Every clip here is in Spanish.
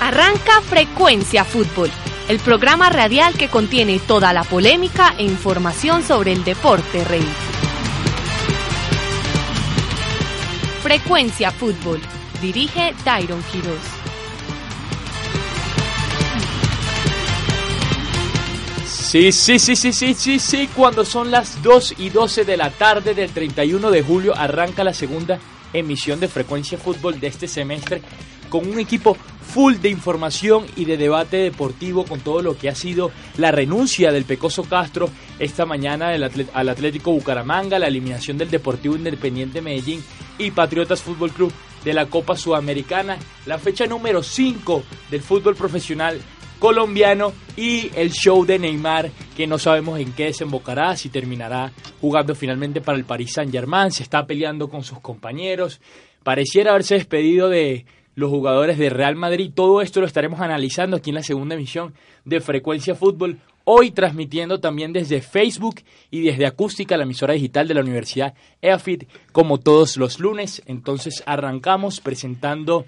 Arranca Frecuencia Fútbol, el programa radial que contiene toda la polémica e información sobre el deporte rey. Frecuencia Fútbol. Dirige Tyron Quiroz. Sí, sí, sí, sí, sí, sí, sí. Cuando son las 2 y 12 de la tarde del 31 de julio arranca la segunda emisión de Frecuencia Fútbol de este semestre con un equipo full de información y de debate deportivo con todo lo que ha sido la renuncia del Pecoso Castro esta mañana al Atlético Bucaramanga, la eliminación del Deportivo Independiente Medellín y Patriotas Fútbol Club de la Copa Sudamericana, la fecha número 5 del fútbol profesional colombiano y el show de Neymar que no sabemos en qué desembocará, si terminará jugando finalmente para el Paris Saint Germain, se está peleando con sus compañeros, pareciera haberse despedido de los jugadores de Real Madrid. Todo esto lo estaremos analizando aquí en la segunda emisión de Frecuencia Fútbol. Hoy transmitiendo también desde Facebook y desde Acústica, la emisora digital de la Universidad EAFIT, como todos los lunes. Entonces arrancamos presentando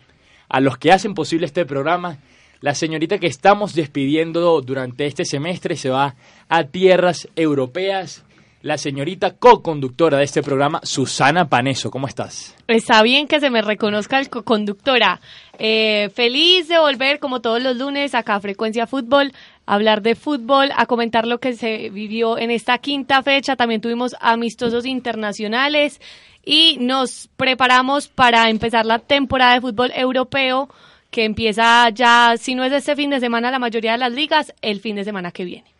a los que hacen posible este programa. La señorita que estamos despidiendo durante este semestre se va a tierras europeas la señorita co-conductora de este programa, Susana Paneso. ¿Cómo estás? Está bien que se me reconozca el co-conductora. Eh, feliz de volver, como todos los lunes, acá a Frecuencia Fútbol, a hablar de fútbol, a comentar lo que se vivió en esta quinta fecha. También tuvimos amistosos internacionales y nos preparamos para empezar la temporada de fútbol europeo que empieza ya, si no es este fin de semana, la mayoría de las ligas, el fin de semana que viene.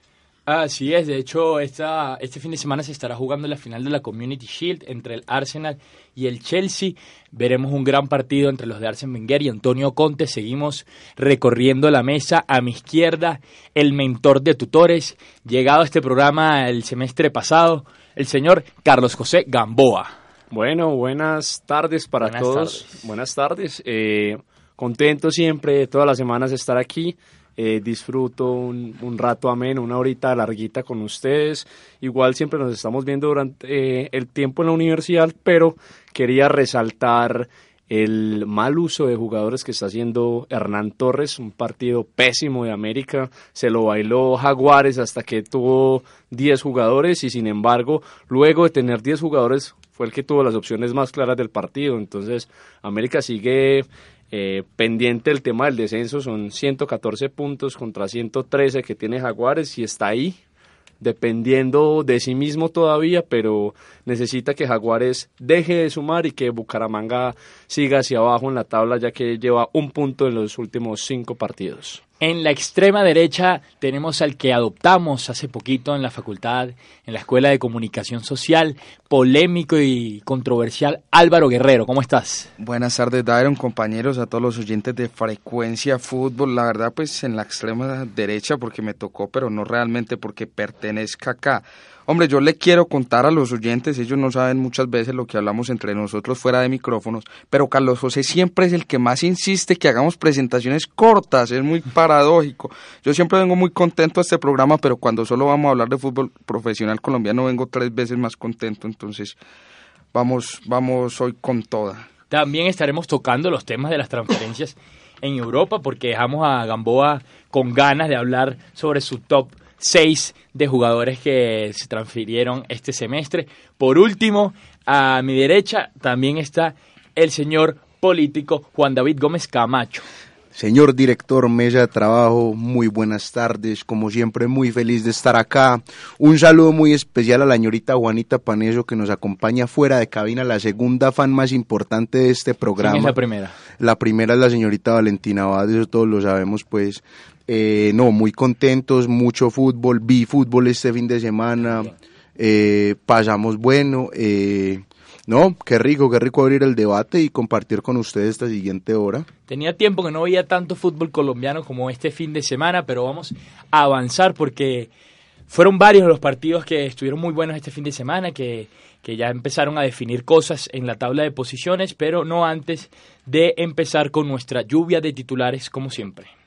Así es, de hecho esta, este fin de semana se estará jugando la final de la Community Shield entre el Arsenal y el Chelsea. Veremos un gran partido entre los de Arsene Wenger y Antonio Conte. Seguimos recorriendo la mesa. A mi izquierda, el mentor de tutores, llegado a este programa el semestre pasado, el señor Carlos José Gamboa. Bueno, buenas tardes para todos. Buenas tardes. Eh, contento siempre, todas las semanas de estar aquí. Eh, disfruto un, un, rato ameno, una horita larguita con ustedes. Igual siempre nos estamos viendo durante eh, el tiempo en la universidad, pero quería resaltar el mal uso de jugadores que está haciendo Hernán Torres, un partido pésimo de América, se lo bailó Jaguares hasta que tuvo 10 jugadores y sin embargo, luego de tener 10 jugadores fue el que tuvo las opciones más claras del partido, entonces América sigue eh, pendiente el tema del descenso, son 114 puntos contra 113 que tiene Jaguares y está ahí, dependiendo de sí mismo todavía, pero necesita que Jaguares deje de sumar y que Bucaramanga siga hacia abajo en la tabla ya que lleva un punto en los últimos cinco partidos. En la extrema derecha tenemos al que adoptamos hace poquito en la facultad, en la Escuela de Comunicación Social, polémico y controversial Álvaro Guerrero. ¿Cómo estás? Buenas tardes, Dairon, compañeros, a todos los oyentes de Frecuencia Fútbol. La verdad, pues en la extrema derecha porque me tocó, pero no realmente porque pertenezca acá. Hombre, yo le quiero contar a los oyentes, ellos no saben muchas veces lo que hablamos entre nosotros fuera de micrófonos, pero Carlos José siempre es el que más insiste que hagamos presentaciones cortas, es muy paradójico. Yo siempre vengo muy contento a este programa, pero cuando solo vamos a hablar de fútbol profesional colombiano vengo tres veces más contento, entonces vamos, vamos hoy con toda. También estaremos tocando los temas de las transferencias en Europa porque dejamos a Gamboa con ganas de hablar sobre su top seis de jugadores que se transfirieron este semestre. Por último, a mi derecha también está el señor político Juan David Gómez Camacho. Señor director Mesa de Trabajo, muy buenas tardes. Como siempre, muy feliz de estar acá. Un saludo muy especial a la señorita Juanita Paneso que nos acompaña fuera de cabina, la segunda fan más importante de este programa. ¿Quién es la primera? La primera es la señorita Valentina Abad, eso todos lo sabemos, pues. Eh, no, muy contentos, mucho fútbol, vi fútbol este fin de semana, eh, pasamos bueno. Eh, No, qué rico, qué rico abrir el debate y compartir con ustedes esta siguiente hora. Tenía tiempo que no veía tanto fútbol colombiano como este fin de semana, pero vamos a avanzar porque fueron varios los partidos que estuvieron muy buenos este fin de semana, que, que ya empezaron a definir cosas en la tabla de posiciones, pero no antes de empezar con nuestra lluvia de titulares como siempre.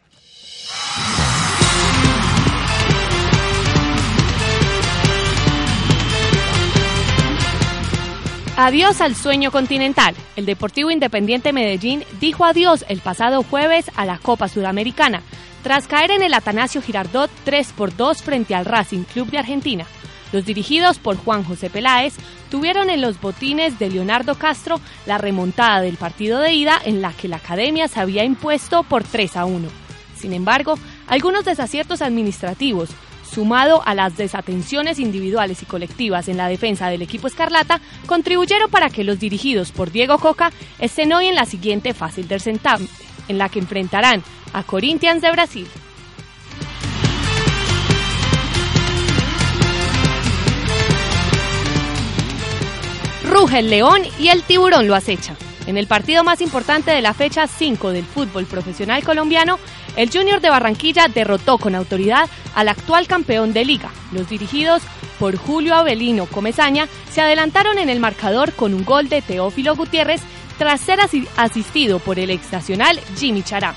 Adiós al sueño continental. El Deportivo Independiente Medellín dijo adiós el pasado jueves a la Copa Sudamericana, tras caer en el Atanasio Girardot 3 por 2 frente al Racing Club de Argentina. Los dirigidos por Juan José Peláez tuvieron en los botines de Leonardo Castro la remontada del partido de ida en la que la academia se había impuesto por 3 a 1. Sin embargo, algunos desaciertos administrativos, sumado a las desatenciones individuales y colectivas en la defensa del equipo Escarlata, contribuyeron para que los dirigidos por Diego Coca estén hoy en la siguiente fase del certamen, en la que enfrentarán a Corinthians de Brasil. Ruge el león y el tiburón lo acecha. En el partido más importante de la fecha 5 del fútbol profesional colombiano, el Junior de Barranquilla derrotó con autoridad al actual campeón de liga. Los dirigidos por Julio Avelino Comezaña se adelantaron en el marcador con un gol de Teófilo Gutiérrez tras ser asistido por el ex nacional Jimmy Chará.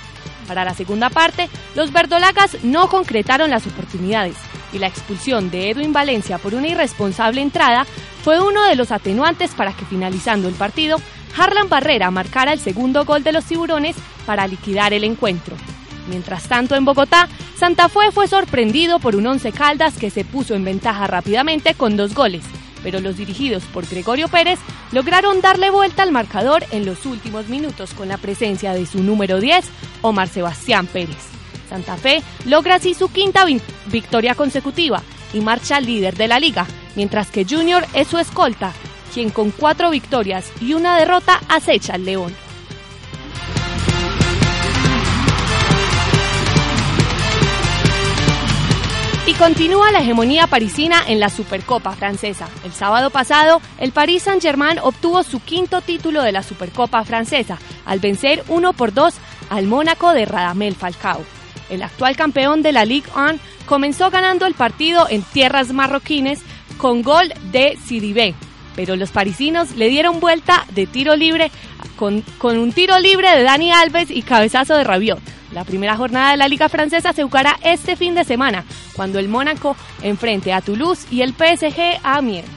Para la segunda parte, los verdolagas no concretaron las oportunidades y la expulsión de Edwin Valencia por una irresponsable entrada fue uno de los atenuantes para que finalizando el partido, Harlan Barrera marcara el segundo gol de los tiburones para liquidar el encuentro. Mientras tanto, en Bogotá, Santa Fe fue sorprendido por un Once Caldas que se puso en ventaja rápidamente con dos goles, pero los dirigidos por Gregorio Pérez lograron darle vuelta al marcador en los últimos minutos con la presencia de su número 10, Omar Sebastián Pérez. Santa Fe logra así su quinta victoria consecutiva y marcha líder de la liga, mientras que Junior es su escolta, quien con cuatro victorias y una derrota acecha al León. Y continúa la hegemonía parisina en la Supercopa francesa. El sábado pasado, el Paris Saint-Germain obtuvo su quinto título de la Supercopa francesa, al vencer 1 por 2 al Mónaco de Radamel Falcao. El actual campeón de la Ligue 1 comenzó ganando el partido en tierras marroquines con gol de Sidibé, pero los parisinos le dieron vuelta de tiro libre con, con un tiro libre de Dani Alves y cabezazo de Rabiot. La primera jornada de la Liga Francesa se jugará este fin de semana, cuando el Mónaco enfrente a Toulouse y el PSG a Amiens.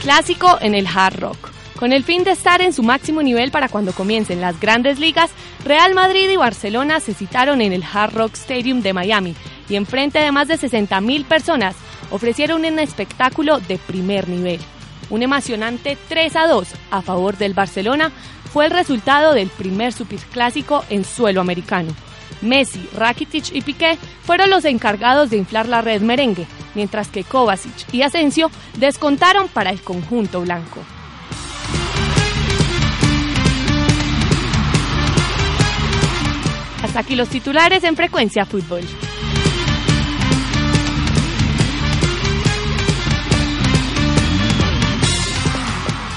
Clásico en el Hard Rock. Con el fin de estar en su máximo nivel para cuando comiencen las grandes ligas, Real Madrid y Barcelona se citaron en el Hard Rock Stadium de Miami y en frente de más de 60.000 personas ofrecieron un espectáculo de primer nivel. Un emocionante 3 a 2 a favor del Barcelona fue el resultado del primer superclásico en suelo americano. Messi, Rakitic y Piqué fueron los encargados de inflar la red merengue, mientras que Kovacic y Asensio descontaron para el conjunto blanco. Hasta aquí los titulares en Frecuencia Fútbol.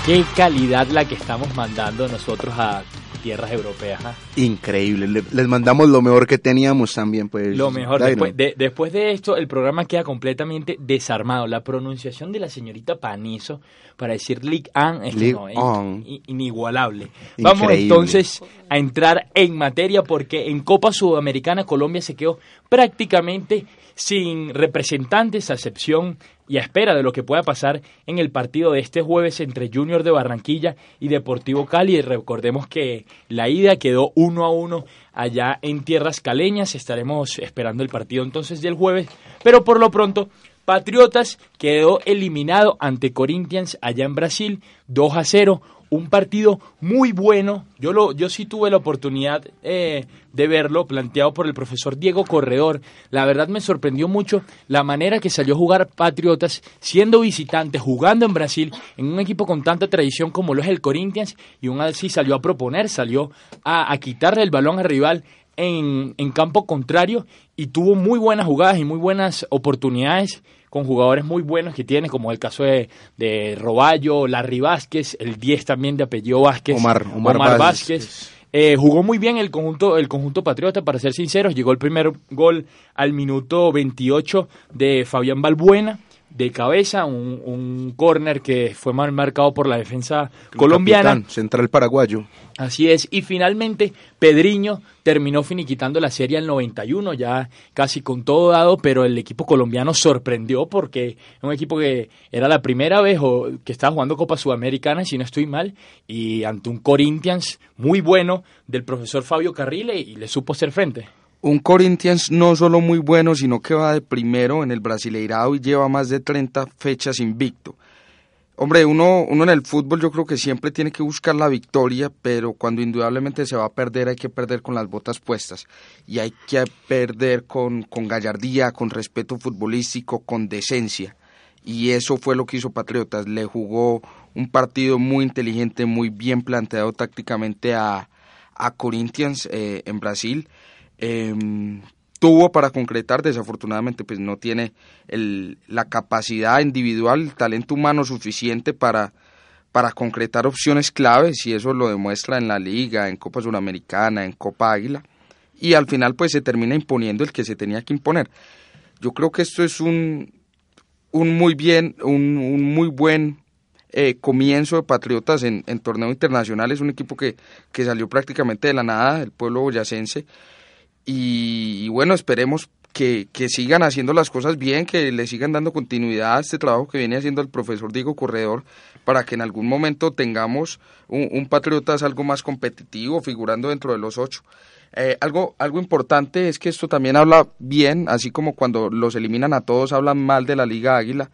Qué calidad la que estamos mandando nosotros a tierras europeas. ¿ah? Increíble, les mandamos lo mejor que teníamos también. pues Lo mejor, después de, después de esto el programa queda completamente desarmado. La pronunciación de la señorita Panizo para decir Ligue 1 es inigualable. Vamos entonces a entrar en materia porque en Copa Sudamericana Colombia se quedó prácticamente sin representantes, a excepción y a espera de lo que pueda pasar en el partido de este jueves entre Junior de Barranquilla y Deportivo Cali. recordemos que la ida quedó uno a uno allá en tierras caleñas. Estaremos esperando el partido entonces del jueves, pero por lo pronto Patriotas quedó eliminado ante Corinthians allá en Brasil 2 a 0 un partido muy bueno. Yo, lo, yo sí tuve la oportunidad eh, de verlo, planteado por el profesor Diego Corredor. La verdad me sorprendió mucho la manera que salió a jugar Patriotas, siendo visitante, jugando en Brasil, en un equipo con tanta tradición como lo es el Corinthians, y aún así salió a proponer, salió a, a quitarle el balón al rival en, en campo contrario y tuvo muy buenas jugadas y muy buenas oportunidades con jugadores muy buenos que tiene, como el caso de, de Roballo, Larry Vázquez, el 10 también de apellido Vázquez, Omar, Omar, Vázquez. Vázquez. Eh, jugó muy bien el conjunto, el conjunto patriota, para ser sinceros. Llegó el primer gol al minuto 28 de Fabián Balbuena, de cabeza, un, un córner que fue mal marcado por la defensa colombiana. Capitán, central paraguayo. Así es, y finalmente Pedriño terminó finiquitando la serie al 91, ya casi con todo dado, pero el equipo colombiano sorprendió porque es un equipo que era la primera vez o, que estaba jugando Copa Sudamericana, si no estoy mal, y ante un Corinthians muy bueno del profesor Fabio Carrile y le supo hacer frente. Un Corinthians no solo muy bueno, sino que va de primero en el Brasileirado y lleva más de 30 fechas invicto. Hombre, uno, uno en el fútbol yo creo que siempre tiene que buscar la victoria, pero cuando indudablemente se va a perder hay que perder con las botas puestas y hay que perder con, con gallardía, con respeto futbolístico, con decencia. Y eso fue lo que hizo Patriotas. Le jugó un partido muy inteligente, muy bien planteado tácticamente a, a Corinthians eh, en Brasil. Eh, tuvo para concretar, desafortunadamente pues no tiene el, la capacidad individual, el talento humano suficiente para, para concretar opciones claves y eso lo demuestra en la liga, en Copa Suramericana, en Copa Águila y al final pues se termina imponiendo el que se tenía que imponer. Yo creo que esto es un, un muy bien, un, un muy buen eh, comienzo de Patriotas en, en torneo internacional. Es un equipo que, que salió prácticamente de la nada, del pueblo boyacense. Y, bueno, esperemos que, que, sigan haciendo las cosas bien, que le sigan dando continuidad a este trabajo que viene haciendo el profesor Diego Corredor, para que en algún momento tengamos un, un Patriotas algo más competitivo, figurando dentro de los ocho. Eh, algo, algo importante es que esto también habla bien, así como cuando los eliminan a todos hablan mal de la Liga Águila.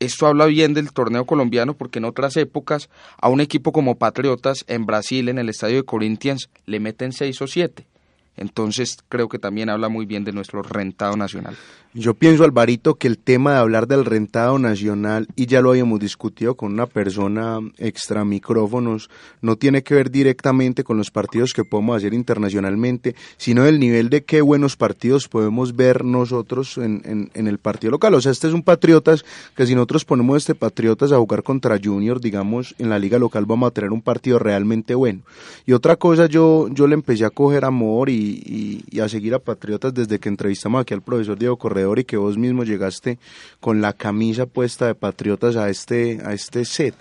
Esto habla bien del torneo colombiano porque en otras épocas a un equipo como Patriotas en Brasil, en el estadio de Corinthians, le meten seis o siete. Entonces creo que también habla muy bien de nuestro rentado nacional. Yo pienso, Alvarito, que el tema de hablar del rentado nacional, y ya lo habíamos discutido con una persona extra micrófonos, no tiene que ver directamente con los partidos que podemos hacer internacionalmente, sino del nivel de qué buenos partidos podemos ver nosotros en, en, en el partido local. O sea, este es un Patriotas, que si nosotros ponemos este Patriotas a jugar contra Junior, digamos, en la liga local vamos a tener un partido realmente bueno. Y otra cosa, yo, yo le empecé a coger amor y, y, a seguir a Patriotas desde que entrevistamos aquí al profesor Diego Correa y que vos mismo llegaste con la camisa puesta de Patriotas a este, a este set.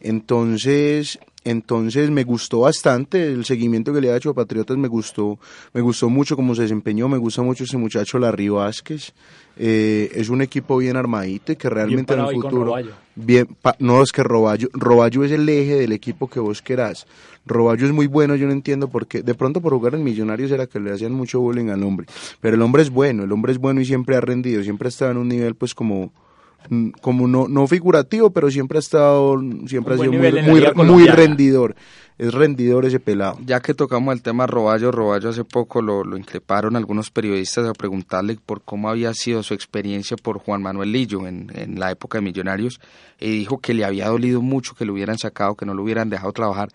Entonces, entonces me gustó bastante el seguimiento que le ha hecho a Patriotas, me gustó, me gustó mucho cómo se desempeñó, me gusta mucho ese muchacho Larry Vázquez. Eh, es un equipo bien armadito y que realmente en el futuro bien pa, no es que Roballo, Roballo es el eje del equipo que vos querás. Roballo es muy bueno, yo no entiendo por qué. De pronto por jugar en Millonarios era que le hacían mucho bullying al hombre. Pero el hombre es bueno, el hombre es bueno y siempre ha rendido, siempre ha estado en un nivel pues como como no, no figurativo, pero siempre ha estado, siempre ha sido muy, muy, muy, rendidor. Es rendidor ese pelado. Ya que tocamos el tema Roballo, Roballo hace poco lo, lo increparon algunos periodistas a preguntarle por cómo había sido su experiencia por Juan Manuel Lillo en, en la época de Millonarios y dijo que le había dolido mucho que lo hubieran sacado, que no lo hubieran dejado trabajar.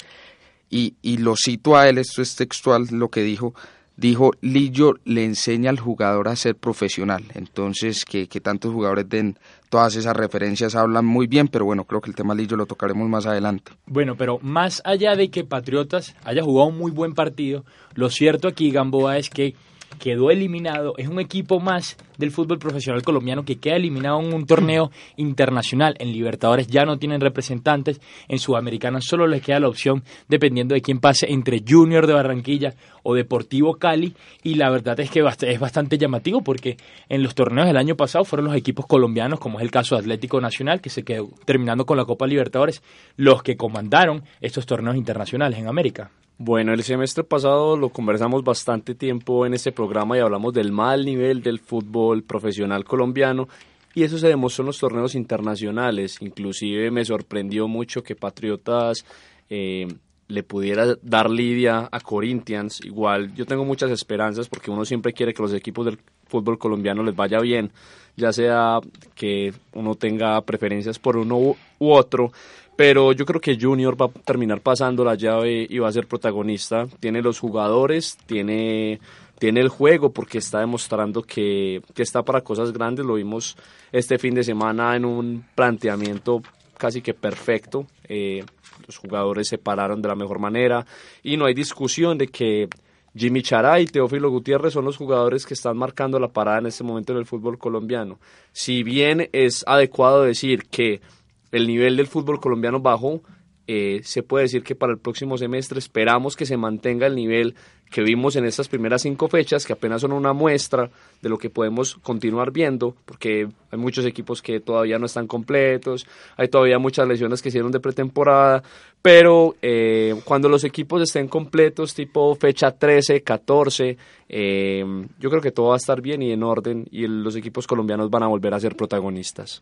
Y, y lo cito a él, esto es textual, lo que dijo, dijo Lillo le enseña al jugador a ser profesional. Entonces, que, que, tantos jugadores den todas esas referencias hablan muy bien, pero bueno, creo que el tema Lillo lo tocaremos más adelante. Bueno, pero más allá de que Patriotas haya jugado un muy buen partido, lo cierto aquí, Gamboa, es que quedó eliminado, es un equipo más del fútbol profesional colombiano que queda eliminado en un torneo internacional. En Libertadores ya no tienen representantes, en Sudamericana solo les queda la opción, dependiendo de quién pase, entre Junior de Barranquilla o Deportivo Cali, y la verdad es que es bastante llamativo porque en los torneos del año pasado fueron los equipos colombianos, como es el caso de Atlético Nacional, que se quedó terminando con la Copa Libertadores, los que comandaron estos torneos internacionales en América. Bueno, el semestre pasado lo conversamos bastante tiempo en este programa y hablamos del mal nivel del fútbol profesional colombiano y eso se demostró en los torneos internacionales. Inclusive me sorprendió mucho que Patriotas eh, le pudiera dar lidia a Corinthians. Igual yo tengo muchas esperanzas porque uno siempre quiere que los equipos del fútbol colombiano les vaya bien, ya sea que uno tenga preferencias por uno u, u otro pero yo creo que Junior va a terminar pasando la llave y va a ser protagonista. Tiene los jugadores, tiene tiene el juego, porque está demostrando que, que está para cosas grandes. Lo vimos este fin de semana en un planteamiento casi que perfecto. Eh, los jugadores se pararon de la mejor manera y no hay discusión de que Jimmy Chará y Teófilo Gutiérrez son los jugadores que están marcando la parada en este momento en el fútbol colombiano. Si bien es adecuado decir que el nivel del fútbol colombiano bajó, eh, se puede decir que para el próximo semestre esperamos que se mantenga el nivel que vimos en estas primeras cinco fechas, que apenas son una muestra de lo que podemos continuar viendo, porque hay muchos equipos que todavía no están completos, hay todavía muchas lesiones que hicieron de pretemporada, pero eh, cuando los equipos estén completos, tipo fecha 13, 14, eh, yo creo que todo va a estar bien y en orden y los equipos colombianos van a volver a ser protagonistas.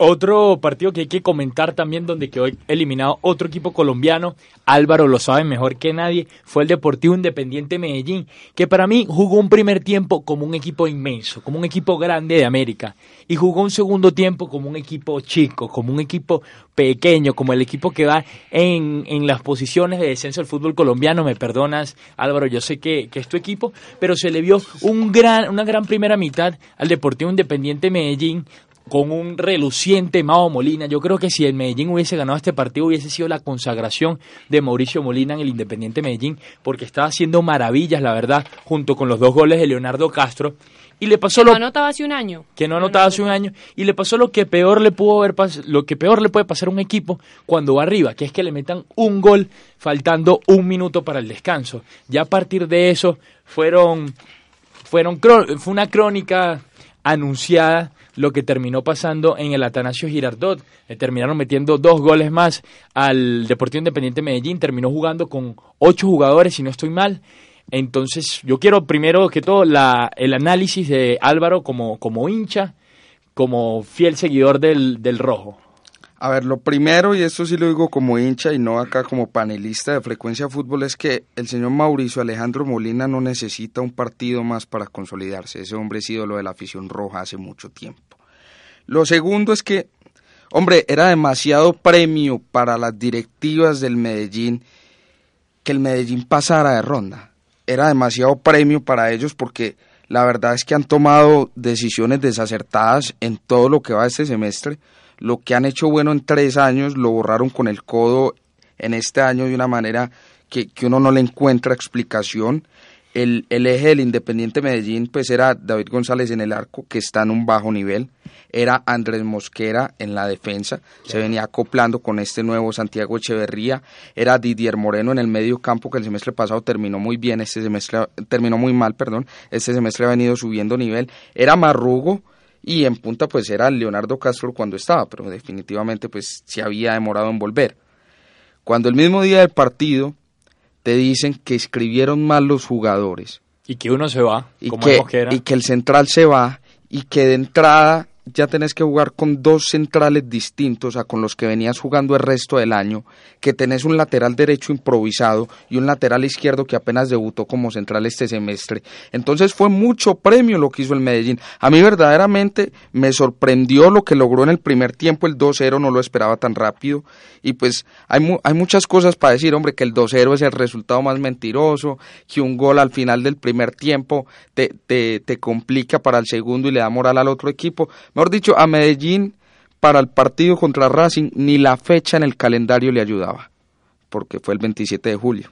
Otro partido que hay que comentar también, donde quedó eliminado otro equipo colombiano, Álvaro lo sabe mejor que nadie, fue el Deportivo Independiente Medellín, que para mí jugó un primer tiempo como un equipo inmenso, como un equipo grande de América, y jugó un segundo tiempo como un equipo chico, como un equipo pequeño, como el equipo que va en, en las posiciones de descenso del fútbol colombiano. Me perdonas, Álvaro, yo sé que, que es tu equipo, pero se le vio un gran, una gran primera mitad al Deportivo Independiente Medellín, con un reluciente Mao Molina. Yo creo que si el Medellín hubiese ganado este partido hubiese sido la consagración de Mauricio Molina en el Independiente Medellín, porque estaba haciendo maravillas, la verdad, junto con los dos goles de Leonardo Castro. Y le pasó que lo no anotaba hace un año. que no anotaba hace un año y le pasó lo que peor le pudo haber pas- lo que peor le puede pasar a un equipo cuando va arriba, que es que le metan un gol faltando un minuto para el descanso. Ya a partir de eso fueron fueron fue una crónica anunciada lo que terminó pasando en el Atanasio Girardot. Terminaron metiendo dos goles más al Deportivo Independiente Medellín. Terminó jugando con ocho jugadores, si no estoy mal. Entonces, yo quiero primero que todo la, el análisis de Álvaro como, como hincha, como fiel seguidor del, del rojo. A ver, lo primero, y esto sí lo digo como hincha y no acá como panelista de Frecuencia Fútbol, es que el señor Mauricio Alejandro Molina no necesita un partido más para consolidarse. Ese hombre es ídolo de la afición roja hace mucho tiempo. Lo segundo es que, hombre, era demasiado premio para las directivas del Medellín que el Medellín pasara de ronda. Era demasiado premio para ellos porque la verdad es que han tomado decisiones desacertadas en todo lo que va este semestre. Lo que han hecho bueno en tres años lo borraron con el codo en este año de una manera que, que uno no le encuentra explicación. El, el eje del Independiente Medellín pues era David González en el arco, que está en un bajo nivel, era Andrés Mosquera en la defensa, se venía acoplando con este nuevo Santiago Echeverría, era Didier Moreno en el medio campo, que el semestre pasado terminó muy bien, este semestre terminó muy mal, perdón, este semestre ha venido subiendo nivel, era Marrugo, y en punta pues era Leonardo Castro cuando estaba, pero definitivamente pues se había demorado en volver. Cuando el mismo día del partido te dicen que escribieron mal los jugadores. Y que uno se va, y como que, y que el central se va y que de entrada ya tenés que jugar con dos centrales distintos a con los que venías jugando el resto del año, que tenés un lateral derecho improvisado y un lateral izquierdo que apenas debutó como central este semestre. Entonces fue mucho premio lo que hizo el Medellín. A mí verdaderamente me sorprendió lo que logró en el primer tiempo, el 2-0 no lo esperaba tan rápido y pues hay, mu- hay muchas cosas para decir, hombre, que el 2-0 es el resultado más mentiroso, que un gol al final del primer tiempo te, te, te complica para el segundo y le da moral al otro equipo. Mejor dicho, a Medellín para el partido contra Racing ni la fecha en el calendario le ayudaba, porque fue el 27 de julio.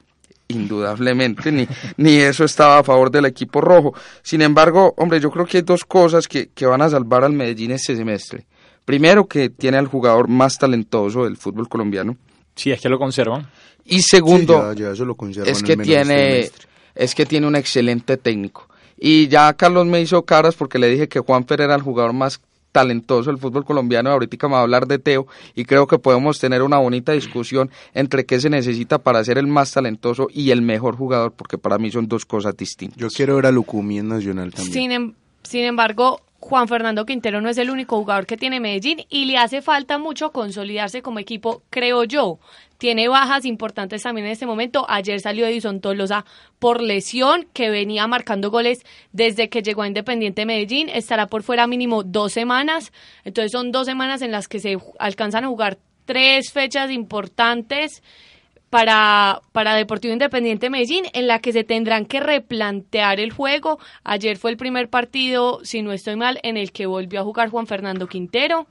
Indudablemente, ni, ni eso estaba a favor del equipo rojo. Sin embargo, hombre, yo creo que hay dos cosas que, que van a salvar al Medellín este semestre. Primero, que tiene al jugador más talentoso del fútbol colombiano. Sí, es que lo conservan. Y segundo, Sí, ya- ya eso lo conservan es que este tiene es que tiene un excelente técnico y ya Carlos me hizo caras porque le dije que Juanfer era el jugador más talentoso del fútbol colombiano y ahorita me va a hablar de Teo y creo que podemos tener una bonita discusión entre qué se necesita para ser el más talentoso y el mejor jugador porque para mí son dos cosas distintas. Yo quiero ver a Lucumí en Nacional también. Sin, em- sin embargo, Juan Fernando Quintero no es el único jugador que tiene Medellín y le hace falta mucho consolidarse como equipo, creo yo. Tiene bajas importantes también en este momento. Ayer salió Edison Tolosa por lesión, que venía marcando goles desde que llegó a Independiente Medellín. Estará por fuera mínimo dos semanas. Entonces son dos semanas en las que se alcanzan a jugar tres fechas importantes para, para Deportivo Independiente Medellín, en la que se tendrán que replantear el juego. Ayer fue el primer partido, si no estoy mal, en el que volvió a jugar Juan Fernando Quintero.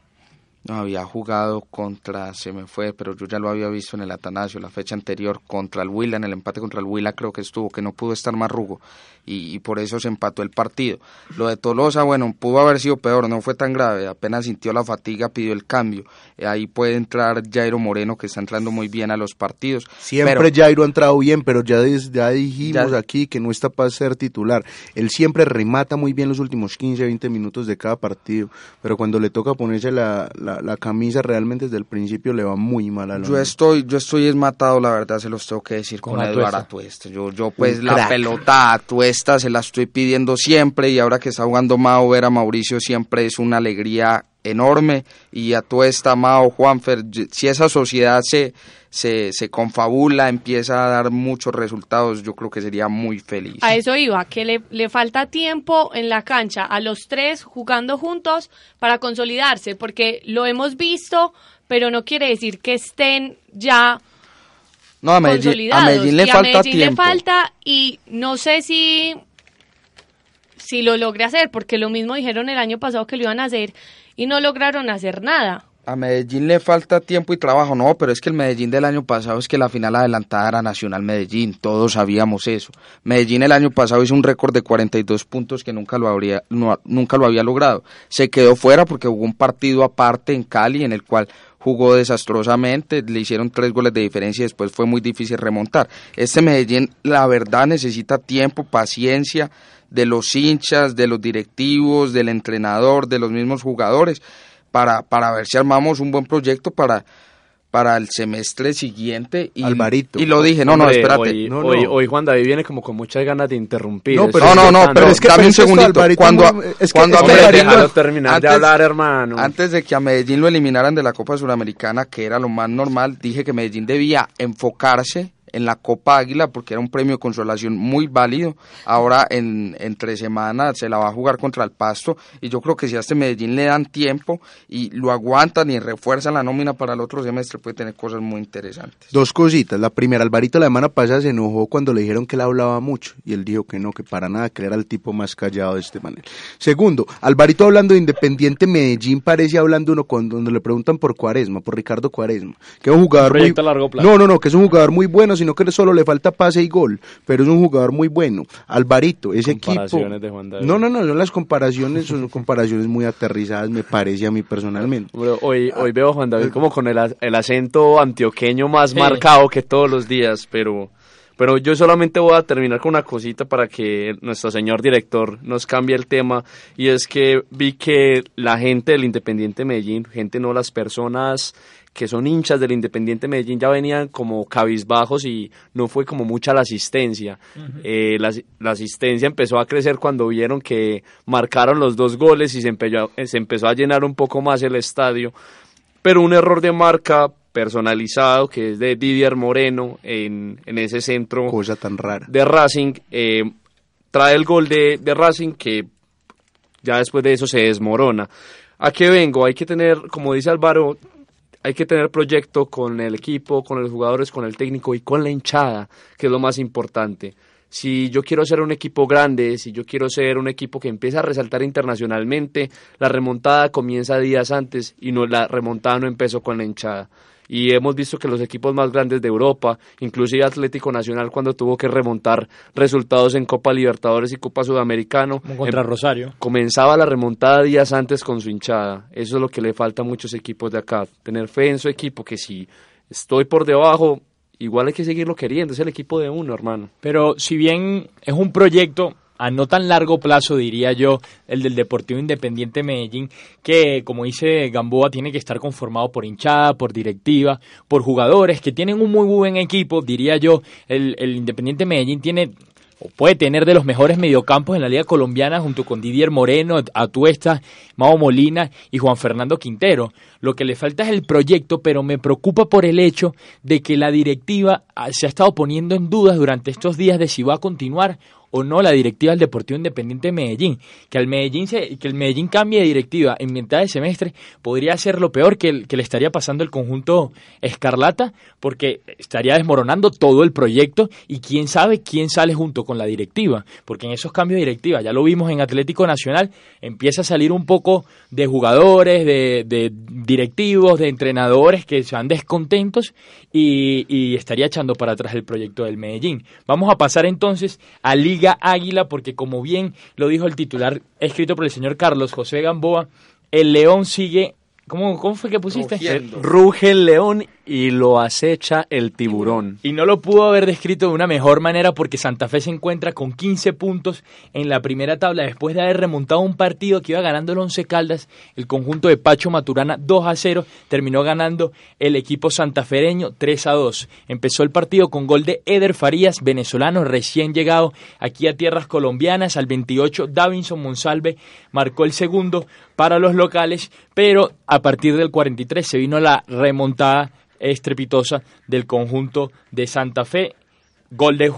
No, había jugado contra, se me fue, pero yo ya lo había visto en el Atanasio, la fecha anterior, contra el Huila, en el empate contra el Huila creo que estuvo, que no pudo estar más rugo y, por eso se empató el partido. Lo de Tolosa, bueno, pudo haber sido peor, no fue tan grave, apenas sintió la fatiga, pidió el cambio. Eh, ahí puede entrar Jairo Moreno, que está entrando muy bien a los partidos. Siempre Jairo ha entrado bien, pero ya, ya dijimos aquí que no está para ser titular. Él siempre remata muy bien los últimos 15, 20 minutos de cada partido, pero cuando le toca ponerse la, la, camisa realmente desde el principio le va muy mal a Yo estoy, yo estoy esmatado, la verdad, se los tengo que decir con, Eduardo Atuesta. Yo, yo pues la pelota Atuesta esta se la estoy pidiendo siempre y ahora que está jugando Mao, ver a Mauricio siempre es una alegría enorme y a toda esta Mao, Juanfer, si esa sociedad se, se, se, confabula, empieza a dar muchos resultados, yo creo que sería muy feliz. A eso iba, que le, le falta tiempo en la cancha a los tres jugando juntos para consolidarse, porque lo hemos visto, pero no quiere decir que estén ya no, a Medellín, a Medellín le falta Medellín le falta y no sé si, si lo logre hacer, porque lo mismo dijeron el año pasado que lo iban a hacer y no lograron hacer nada. A Medellín le falta tiempo y trabajo, no, pero es que el Medellín del año pasado es que la final adelantada era Nacional Medellín, todos sabíamos eso. Medellín el año pasado hizo un récord de 42 puntos que nunca lo, habría, nunca lo había logrado. Se quedó fuera porque hubo un partido aparte en Cali en el cual jugó desastrosamente, le hicieron tres goles de diferencia y después fue muy difícil remontar. Este Medellín, la verdad, necesita tiempo, paciencia de los hinchas, de los directivos, del entrenador, de los mismos jugadores, para, para ver si armamos un buen proyecto para, para el semestre siguiente. Y, Alvarito. Y lo dije, no, no, espérate. Hoy, no, hoy, Juan David viene como con muchas ganas de interrumpir. No, pero no, no, pero es que dame un segundito. cuando es que, cuando a Medellín terminar de hablar, hermano. Antes de que a Medellín lo eliminaran de la Copa Suramericana, que era lo más normal, dije que Medellín debía enfocarse en la Copa Águila porque era un premio de consolación muy válido. Ahora en entre semanas se la va a jugar contra el Pasto y yo creo que si a este Medellín le dan tiempo y lo aguantan y refuerzan la nómina para el otro semestre puede tener cosas muy interesantes. Dos cositas. La primera, Alvarito la semana pasada se enojó cuando le dijeron que él hablaba mucho y él dijo que no, que para nada, que era el tipo más callado de este manera. Segundo, Alvarito hablando de Independiente Medellín parece hablando uno cuando, le preguntan por Cuaresma, por Ricardo Cuaresma, que es un jugador muy... No, no, no, que es un jugador muy bueno, sino que solo le falta pase y gol, pero es un jugador muy bueno. Alvarito, ese equipo. no, no, no, no las comparaciones, son comparaciones muy aterrizadas, me parece a mí personalmente. hoy, hoy veo a Juan David como con el, el acento antioqueño más marcado que todos los días, pero. Pero yo solamente voy a terminar con una cosita para que nuestro señor director nos cambie el tema. Y es que vi que la gente del Independiente Medellín, gente no las personas que son hinchas del Independiente Medellín ya venían como cabizbajos y no fue como mucha la asistencia. Eh, la, asistencia empezó a crecer cuando vieron que marcaron los dos goles y se empezó, se empezó a llenar un poco más el estadio. Pero un error de marca personalizado que es de Didier Moreno en, en ese centro Cosa tan rara. de Racing eh, trae el gol de, de Racing que ya después de eso se desmorona. ¿A qué vengo? Hay que tener, como dice Álvaro, hay que tener proyecto con el equipo, con los jugadores, con el técnico y con la hinchada, que es lo más importante. Si yo quiero ser un equipo grande, si yo quiero ser un equipo que empieza a resaltar internacionalmente, la remontada comienza días antes y no la remontada no empezó con la hinchada y hemos visto que los equipos más grandes de Europa, inclusive Atlético Nacional cuando tuvo que remontar resultados en Copa Libertadores y Copa Sudamericano, contra em, Rosario, comenzaba la remontada días antes con su hinchada. Eso es lo que le falta a muchos equipos de acá, tener fe en su equipo que si estoy por debajo igual hay que seguirlo queriendo, es el equipo de uno, hermano. Pero si bien es un proyecto a no tan largo plazo, diría yo, el del Deportivo Independiente Medellín, que como dice Gamboa, tiene que estar conformado por hinchada, por directiva, por jugadores que tienen un muy buen equipo, diría yo, el, el Independiente Medellín tiene o puede tener de los mejores mediocampos en la Liga Colombiana junto con Didier Moreno, Atuesta, Mao Molina y Juan Fernando Quintero. Lo que le falta es el proyecto, pero me preocupa por el hecho de que la directiva ah, se ha estado poniendo en dudas durante estos días de si va a continuar o no la directiva del Deportivo Independiente de Medellín. Que, al Medellín se, que el Medellín cambie de directiva en mitad de semestre podría ser lo peor que, que le estaría pasando el conjunto Escarlata, porque estaría desmoronando todo el proyecto y quién sabe quién sale junto con la directiva, porque en esos cambios de directiva, ya lo vimos en Atlético Nacional, empieza a salir un poco de jugadores, de, directivos, de entrenadores que se van descontentos y, y estaría echando para atrás el proyecto del Medellín. Vamos a pasar entonces a Liga Águila, porque como bien lo dijo el titular escrito por el señor Carlos José Gamboa, el León sigue ¿Cómo, ¿Cómo, fue que pusiste? Ruge el león y lo acecha el tiburón. Y no lo pudo haber descrito de una mejor manera porque Santa Fe se encuentra con 15 puntos en la primera tabla después de haber remontado un partido que iba ganando el Once Caldas, el conjunto de Pacho Maturana 2 a 0, terminó ganando el equipo santafereño 3 a 2. Empezó el partido con gol de Eder Farías, venezolano recién llegado aquí a tierras colombianas, al 28 Davinson Monsalve marcó el segundo para los locales, pero a partir del 43 se vino la remontada estrepitosa del conjunto de Santa Fe. Gol de,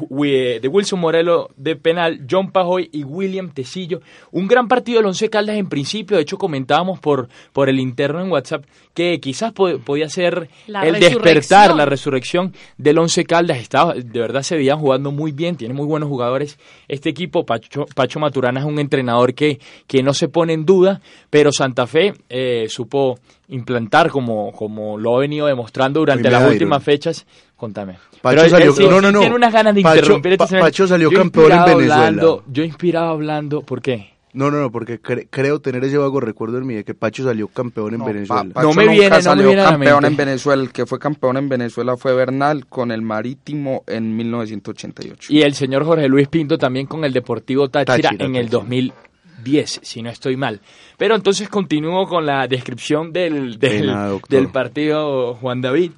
de, Wilson Morelo de penal, John Pajoy y William Tecillo. Un gran partido del Once Caldas en principio. De hecho, comentábamos por, por el interno en WhatsApp que quizás podía ser el despertar, la resurrección del Once Caldas. Estaba, de verdad se veían jugando muy bien, tiene muy buenos jugadores. Este equipo, Pacho, Pacho Maturana, es un entrenador que, que no se pone en duda, pero Santa Fe eh, supo implantar como, como lo ha venido demostrando durante las últimas fechas. Contame. Pacho Pero salió, él, no, no, no. Tiene unas ganas de Pacho, interrumpir. Pa, Pacho salió campeón en Venezuela. Hablando, yo inspirado hablando, ¿por qué? No, no, no, porque cre creo tener ese vago recuerdo en mí de que Pacho salió campeón en no, Venezuela. Pa Pacho no me viene, no salió me viene campeón en Venezuela. El que fue campeón en Venezuela fue Bernal con el Marítimo en 1988. Y el señor Jorge Luis Pinto también con el Deportivo Táchira, Táchira en el Táchira. 2010, si no estoy mal. Pero entonces continúo con la descripción del, del, Pena, del partido Juan David.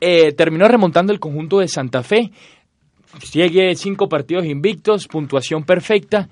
Eh, terminó remontando el conjunto de Santa Fe. Sigue cinco partidos invictos, puntuación perfecta.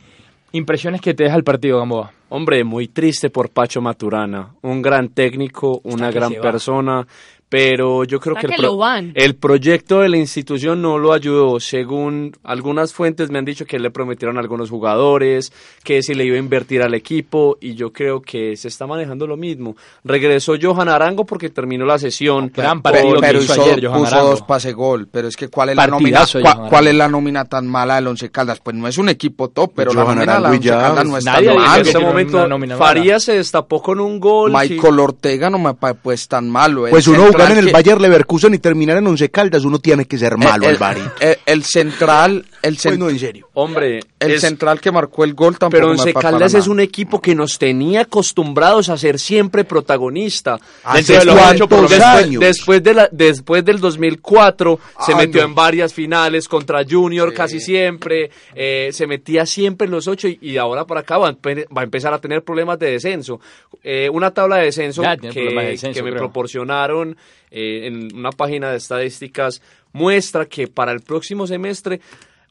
Impresiones que te deja el partido, Gamboa. Hombre, muy triste por Pacho Maturana. Un gran técnico, una gran persona. Pero yo creo que, el, pro- el proyecto de la institución no lo ayudó. Según algunas fuentes me han dicho que le prometieron a algunos jugadores, que si le iba a invertir al equipo, y yo creo que se está manejando lo mismo. Regresó Johan Arango porque terminó la sesión. Gran partido pero hizo ayer Johan puso Arango. dos pase gol, pero es que ¿cuál es la nómina? ¿Cuál es la nómina tan mala del Once Caldas? Pues no es un equipo top, pero la Johan nómina de la Arango y Once ya. Caldas no está Nadie en mal. que este momento nómina. Farías se destapó con un gol. sí. Michael Ortega no me parece pues tan malo. Pues uno en el que- Bayer Leverkusen y terminar en Once Caldas, uno tiene que ser malo, el, Alvarito. el, el central, el, cent- no, en serio. Hombre, el es- central que marcó el gol tampoco Pero Once Caldas es un equipo que nos tenía acostumbrados a ser siempre protagonista. ¿Hace Dentro de los cuántos después, años? después de la, después del 2004 se Ah, metió no. en varias finales contra Junior Sí. casi siempre, eh, se metía siempre en los ocho y, y ahora para acá va a, empe- va a empezar a tener problemas de descenso. Eh, una tabla de descenso Ya que, de descenso, que me creo. proporcionaron eh, en una página de estadísticas muestra que para el próximo semestre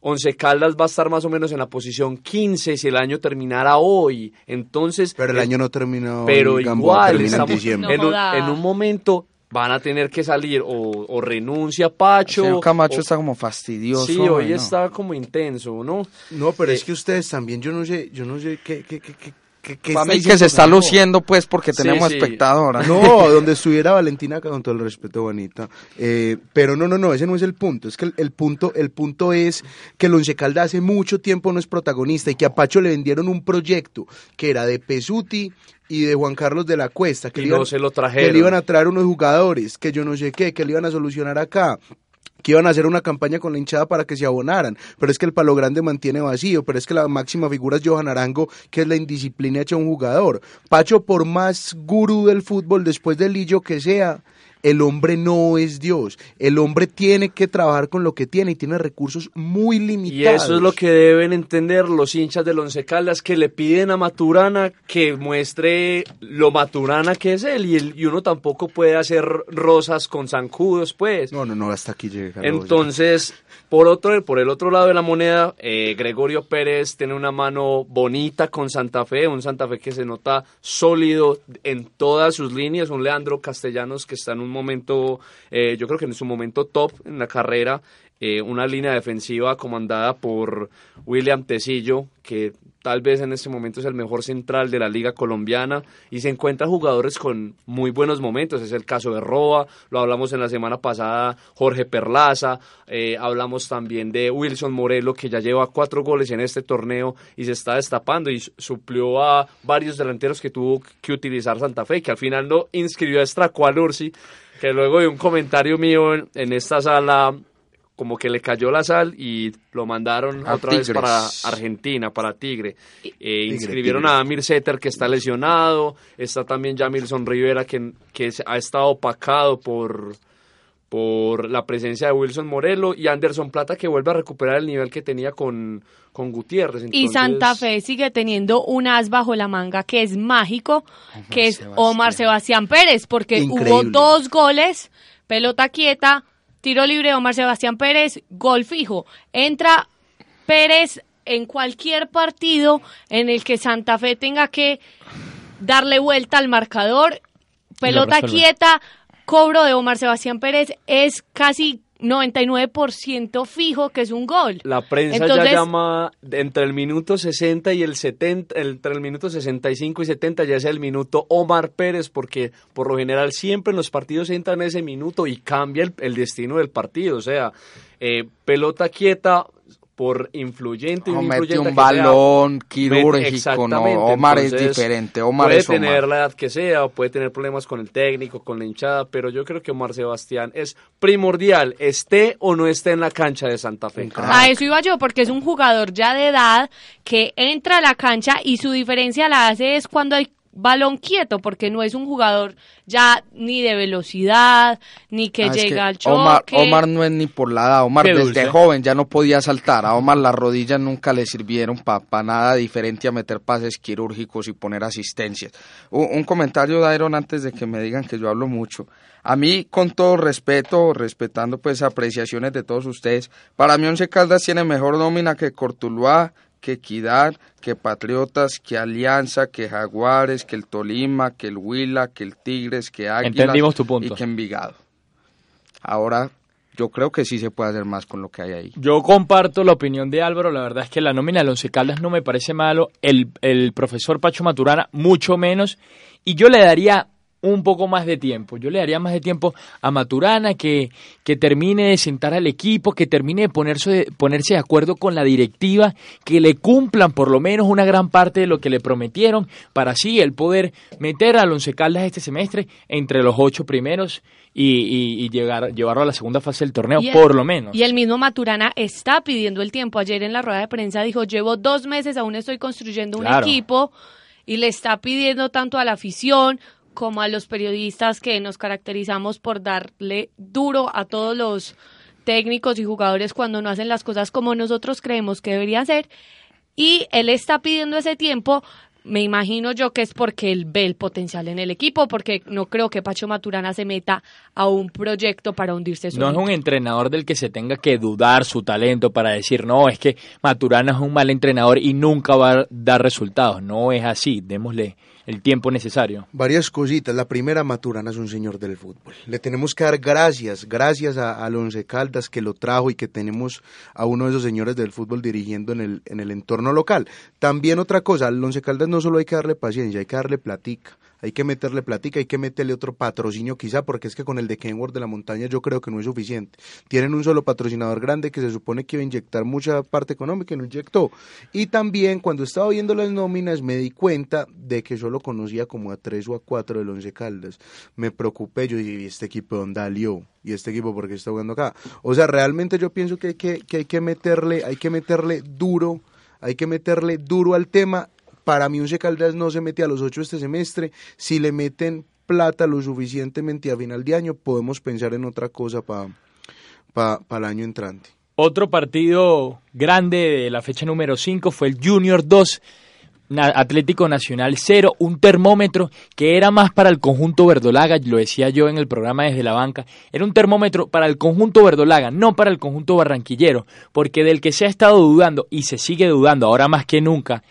Once Caldas va a estar más o menos en la posición 15 si el año terminara hoy. Entonces, Pero el eh, año no terminó. pero igual en estamos. No en, un, joda. en un momento van a tener que salir o, o renuncia Pacho. Señor Camacho o- está como fastidioso. Sí, hoy bueno. está como intenso, ¿no? No, pero Eh, es que ustedes también, yo no sé, yo no sé qué, qué, qué, qué, Para mí que se está luciendo pues porque Sí, tenemos sí. espectadoras. No, donde estuviera Valentina, con todo el respeto, Juanita. Eh, pero no, no, no, ese no es el punto. Es que el, el punto, el punto es que el Once hace mucho tiempo no es protagonista y que a Pacho le vendieron un proyecto que era de Pesuti y de Juan Carlos de la Cuesta, que, Y le, iban, no se lo que trajeron. le iban a traer unos jugadores, que yo no sé qué, que le iban a solucionar acá que iban a hacer una campaña con la hinchada para que se abonaran, pero es que el Palo Grande mantiene vacío, pero es que la máxima figura es Johan Arango, que es la indisciplina hecha un jugador. Pacho, por más gurú del fútbol, después del Lillo que sea, el hombre no es Dios. El hombre tiene que trabajar con lo que tiene y tiene recursos muy limitados. Y eso es lo que deben entender los hinchas del Once Caldas que le piden a Maturana que muestre lo Maturana que es él y, el- y uno tampoco puede hacer rosas con zancudos, pues. No, no, no, hasta aquí llega. Entonces, por otro, por el otro lado de la moneda, eh, Gregorio Pérez tiene una mano bonita con Santa Fe, un Santa Fe que se nota sólido en todas sus líneas, un Leandro Castellanos que está en un momento, eh, yo creo que en su momento top en la carrera, eh, una línea defensiva comandada por William Tecillo, que tal vez en este momento es el mejor central de la liga colombiana y se encuentra jugadores con muy buenos momentos. Es el caso de Roa, lo hablamos en la semana pasada, Jorge Perlaza, eh, hablamos también de Wilson Morelo, que ya lleva cuatro goles en este torneo y se está destapando y suplió a varios delanteros que tuvo que utilizar Santa Fe, que al final no inscribió a Stracualursi, que luego de un comentario mío en esta sala como que le cayó la sal y lo mandaron otra vez para Argentina, para Tigre. Eh, inscribieron a Amir Setter que está lesionado, está también Jamilson Rivera que, que ha estado opacado por, por la presencia de Wilson Morelo y Anderson Plata que vuelve a recuperar el nivel que tenía con, con Gutiérrez. Y Santa Fe sigue teniendo un as bajo la manga que es mágico, que es Omar Sebastián Pérez, porque hubo dos goles, pelota quieta, Tiro libre Omar Sebastián Pérez, gol fijo. Entra Pérez en cualquier partido en el que Santa Fe tenga que darle vuelta al marcador. Pelota quieta, cobro de Omar Sebastián Pérez es casi 99% fijo que es un gol. La prensa ya llama entre el minuto 60 y el 70, entre el minuto 65 y 70 ya es el minuto Omar Pérez porque por lo general siempre en los partidos entra en ese minuto y cambia el, destino del partido, o sea, eh, pelota quieta, por influyente o mete un balón quirúrgico, no, Omar es diferente, Omar puede es tener la edad que sea, puede tener problemas con el técnico, con la hinchada, pero yo creo que Omar Sebastián es primordial, esté o no esté en la cancha de Santa Fe. A eso iba yo, porque es un jugador ya de edad que entra a la cancha y su diferencia la hace es cuando hay balón quieto, porque no es un jugador ya ni de velocidad, ni que ah, llega al choque. Omar, no es ni por la edad, Omar desde joven ya no podía saltar, a Omar las rodillas nunca le sirvieron para nada diferente a meter pases quirúrgicos y poner asistencias. Un, comentario, Dairon, antes de que me digan que yo hablo mucho. A mí, con todo respeto, respetando pues apreciaciones de todos ustedes, para mí Once Caldas tiene mejor nómina que Cortuluá, que Equidad, que Patriotas, que Alianza, que Jaguares, que el Tolima, que el Huila, que el Tigres, que Águilas y que Envigado. Ahora yo creo que sí se puede hacer más con lo que hay ahí. Yo comparto la opinión de Álvaro, la verdad es que la nómina de Once Caldas no me parece malo, el, el profesor Pacho Maturana mucho menos, y yo le daría un poco más de tiempo. Yo le daría más de tiempo a Maturana que, que termine de sentar al equipo, que termine de ponerse, de ponerse de acuerdo con la directiva, que le cumplan por lo menos una gran parte de lo que le prometieron, para así el poder meter al Once Caldas este semestre entre los ocho primeros y, llegar, llevarlo a la segunda fase del torneo, por lo menos. Y el mismo Maturana está pidiendo el tiempo. Ayer en la rueda de prensa dijo, llevo dos meses, aún estoy construyendo un equipo y le está pidiendo tanto a la afición como a los periodistas que nos caracterizamos por darle duro a todos los técnicos y jugadores cuando no hacen las cosas como nosotros creemos que deberían ser. Y él está pidiendo ese tiempo, me imagino yo que es porque él ve el potencial en el equipo, porque no creo que Pacho Maturana se meta a un proyecto para hundirse No es un entrenador del que se tenga que dudar su talento para decir, no, es que Maturana es un mal entrenador y nunca va a dar resultados. No es así, démosle el tiempo necesario. Varias cositas. La primera, Maturana es un señor del fútbol. Le tenemos que dar gracias, gracias a, Alonso Caldas que lo trajo y que tenemos a uno de esos señores del fútbol dirigiendo en el, en el entorno local. También otra cosa, al Once Caldas no solo hay que darle paciencia, hay que darle platica hay que meterle platica, hay que meterle otro patrocinio quizá, porque es que con el de Kenworth de la montaña yo creo que no es suficiente. Tienen un solo patrocinador grande que se supone que iba a inyectar mucha parte económica y no inyectó. Y también cuando estaba viendo las nóminas me di cuenta de que solo conocía como a tres o a cuatro del Once Caldas. Me preocupé, yo dije, ¿y este equipo dónde salió? ¿Y este equipo por qué está jugando acá? O sea, realmente yo pienso que hay que, que, hay que meterle, hay que meterle duro, hay que meterle duro al tema para mí Once Caldas no se mete a los ocho este semestre. Si le meten plata lo suficientemente a final de año, podemos pensar en otra cosa para pa, el año entrante. Otro partido grande de la fecha número 5 fue el Junior 2. Atlético Nacional 0, un termómetro que era más para el conjunto verdolaga, lo decía yo en el programa desde la banca, era un termómetro para el conjunto verdolaga, no para el conjunto barranquillero, porque del que se ha estado dudando y se sigue dudando ahora más que nunca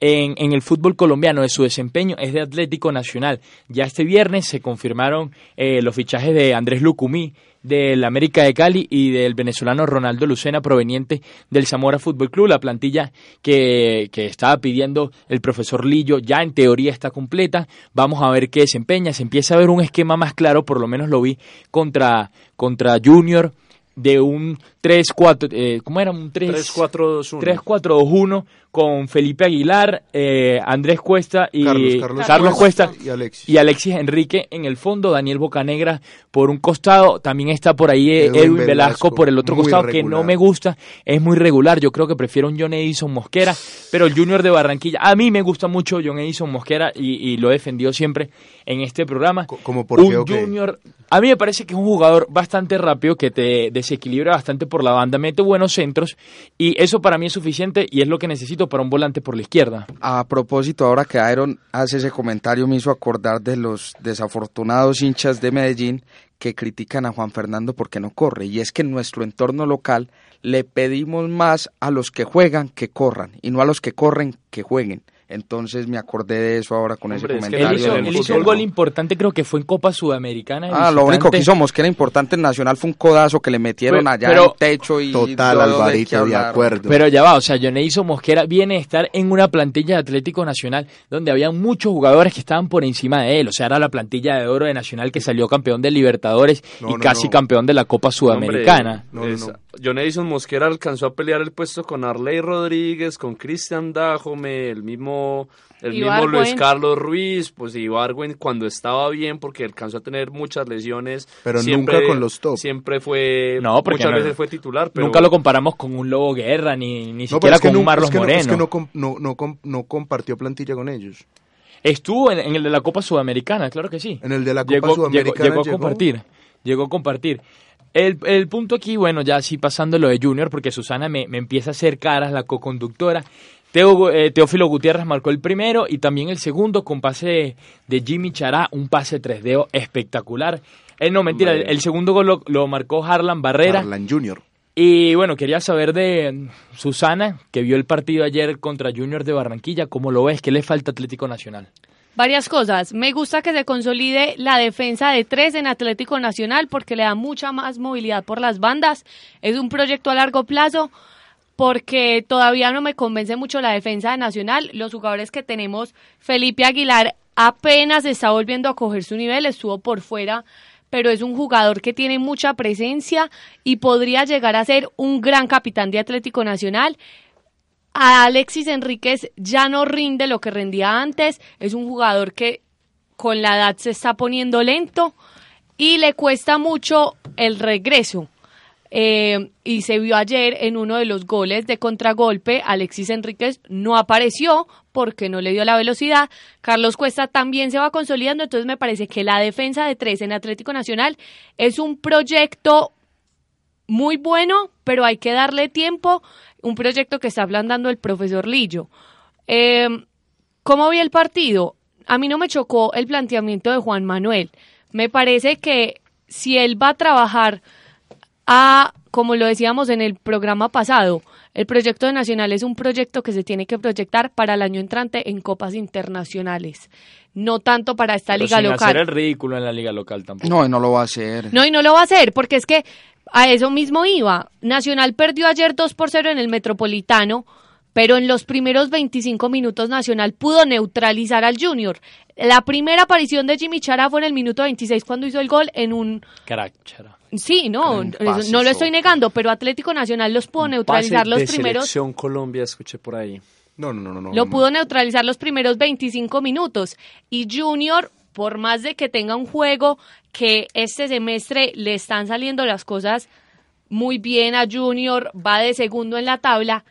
en, en, el fútbol colombiano, de su desempeño, es de Atlético Nacional. Ya este viernes se confirmaron eh, los fichajes de Andrés Lucumí, del América de Cali y del venezolano Ronaldo Lucena proveniente del Zamora Fútbol Club. La plantilla que, que, estaba pidiendo el profesor Lillo ya en teoría está completa. Vamos a ver qué desempeña. Se empieza a ver un esquema más claro, por lo menos lo vi contra, contra Junior de un 3-4, eh, ¿cómo era? Un 3-4-2-1. 3-4-2-1 con Felipe Aguilar, eh, Andrés Cuesta y Carlos, Carlos, Carlos Cuesta y Alexis. y Alexis Enrique en el fondo, Daniel Bocanegra por un costado, también está por ahí eh, Edwin Edwin, Velasco, Velasco, por el otro costado que no me gusta, es muy regular, yo creo que prefiero un John Edison Mosquera, pero el Junior de Barranquilla, a mí me gusta mucho John Edison Mosquera y, y lo he defendido siempre en este programa. Co- ¿Como por un qué qué? Junior, a mí me parece que es un jugador bastante rápido, que te desequilibra bastante por la banda, mete buenos centros y eso para mí es suficiente y es lo que necesito para un volante por la izquierda. A propósito, ahora que Iron hace ese comentario, me hizo acordar de los desafortunados hinchas de Medellín que critican a Juan Fernando porque no corre. Y es que en nuestro entorno local le pedimos más a los que juegan que corran y no a los que corren que jueguen. Entonces me acordé de eso ahora con Hombre, ese es que Él comentario. hizo, el él hizo un gol importante, creo que fue en Copa Sudamericana. de Ah, lo único que hizo Mosquera importante en Nacional fue un codazo que le metieron Fue- allá pero- en techo y Total, de Alvarito, de hablar. acuerdo. Pero ya va, o sea, Joneiso Mosquera viene a estar en una plantilla de Atlético Nacional donde había muchos jugadores que estaban por encima de él. O sea, era la plantilla de oro de Nacional que salió campeón de Libertadores No, y no, casi no. campeón de la Copa Sudamericana. No, no, Es- no. John Edison Mosquera alcanzó a pelear el puesto con Arley Rodríguez, con Cristian Dajome, el mismo, el mismo. Luis Carlos Ruiz, pues Ibargüen cuando estaba bien, porque alcanzó a tener muchas lesiones. Pero siempre- nunca con los top. Siempre fue, No, porque muchas no- veces fue titular, pero Nunca lo comparamos con un Lobo Guerra ni, ni siquiera con un no- Marlos es que no- Moreno. es que no, no, no, com- no compartió plantilla con ellos. Estuvo en, en el de la Copa Sudamericana, claro que sí. En el de la Copa llegó, Sudamericana llegó, llegó a llegó. compartir. Llegó a compartir. El, el punto aquí, bueno, ya sí pasando lo de Junior, porque Susana me, me empieza a hacer caras, la co-conductora. Teo, eh, Teófilo Gutiérrez marcó el primero y también el segundo con pase de, Jimmy Chará, un pase 3D espectacular. Eh, no, mentira, el, segundo gol lo, lo marcó Harlan Barrera. Harlan Junior. Y bueno, quería saber de mm, Susana, que vio el partido ayer contra Junior de Barranquilla, ¿cómo lo ves? ¿Qué le falta a Atlético Nacional? Varias cosas. Me gusta que se consolide la defensa de tres en Atlético Nacional porque le da mucha más movilidad por las bandas. Es un proyecto a largo plazo porque todavía no me convence mucho la defensa de Nacional. Los jugadores que tenemos, Felipe Aguilar apenas está volviendo a coger su nivel, estuvo por fuera, pero es un jugador que tiene mucha presencia y podría llegar a ser un gran capitán de Atlético Nacional. A Alexis Enríquez ya no rinde lo que rendía antes, es un jugador que con la edad se está poniendo lento y le cuesta mucho el regreso. Eh, y se vio ayer en uno de los goles de contragolpe, Alexis Enríquez no apareció porque no le dio la velocidad. Carlos Cuesta también se va consolidando, entonces me parece que la defensa de tres en Atlético Nacional es un proyecto muy bueno, pero hay que darle tiempo. Un proyecto que está ablandando el profesor Lillo. Eh, ¿Cómo vi el partido? A mí no me chocó el planteamiento de Juan Manuel. Me parece que si él va a trabajar a, como lo decíamos en el programa pasado, el proyecto de Nacional es un proyecto que se tiene que proyectar para el año entrante en copas internacionales, no tanto para esta Pero liga sin local. hacer el ridículo en la liga local tampoco. No, y no lo va a hacer. No, y no lo va a hacer, porque es que a eso mismo iba. Nacional perdió ayer 2 por 0 en el Metropolitano, pero en los primeros 25 minutos Nacional pudo neutralizar al Junior. La primera aparición de Jimmy Chara fue en el minuto 26 cuando hizo el gol en un... Caraca, chara. Sí, no, Un eso pase no lo estoy negando, pero Atlético Nacional los pudo neutralizar los de primeros... selección Colombia, escuché por ahí. No, no, no, no. no, Lo no. pudo neutralizar los primeros 25 minutos. Y Junior, por más de que tenga un juego que este semestre le están saliendo las cosas muy bien a Junior, va de segundo en la tabla,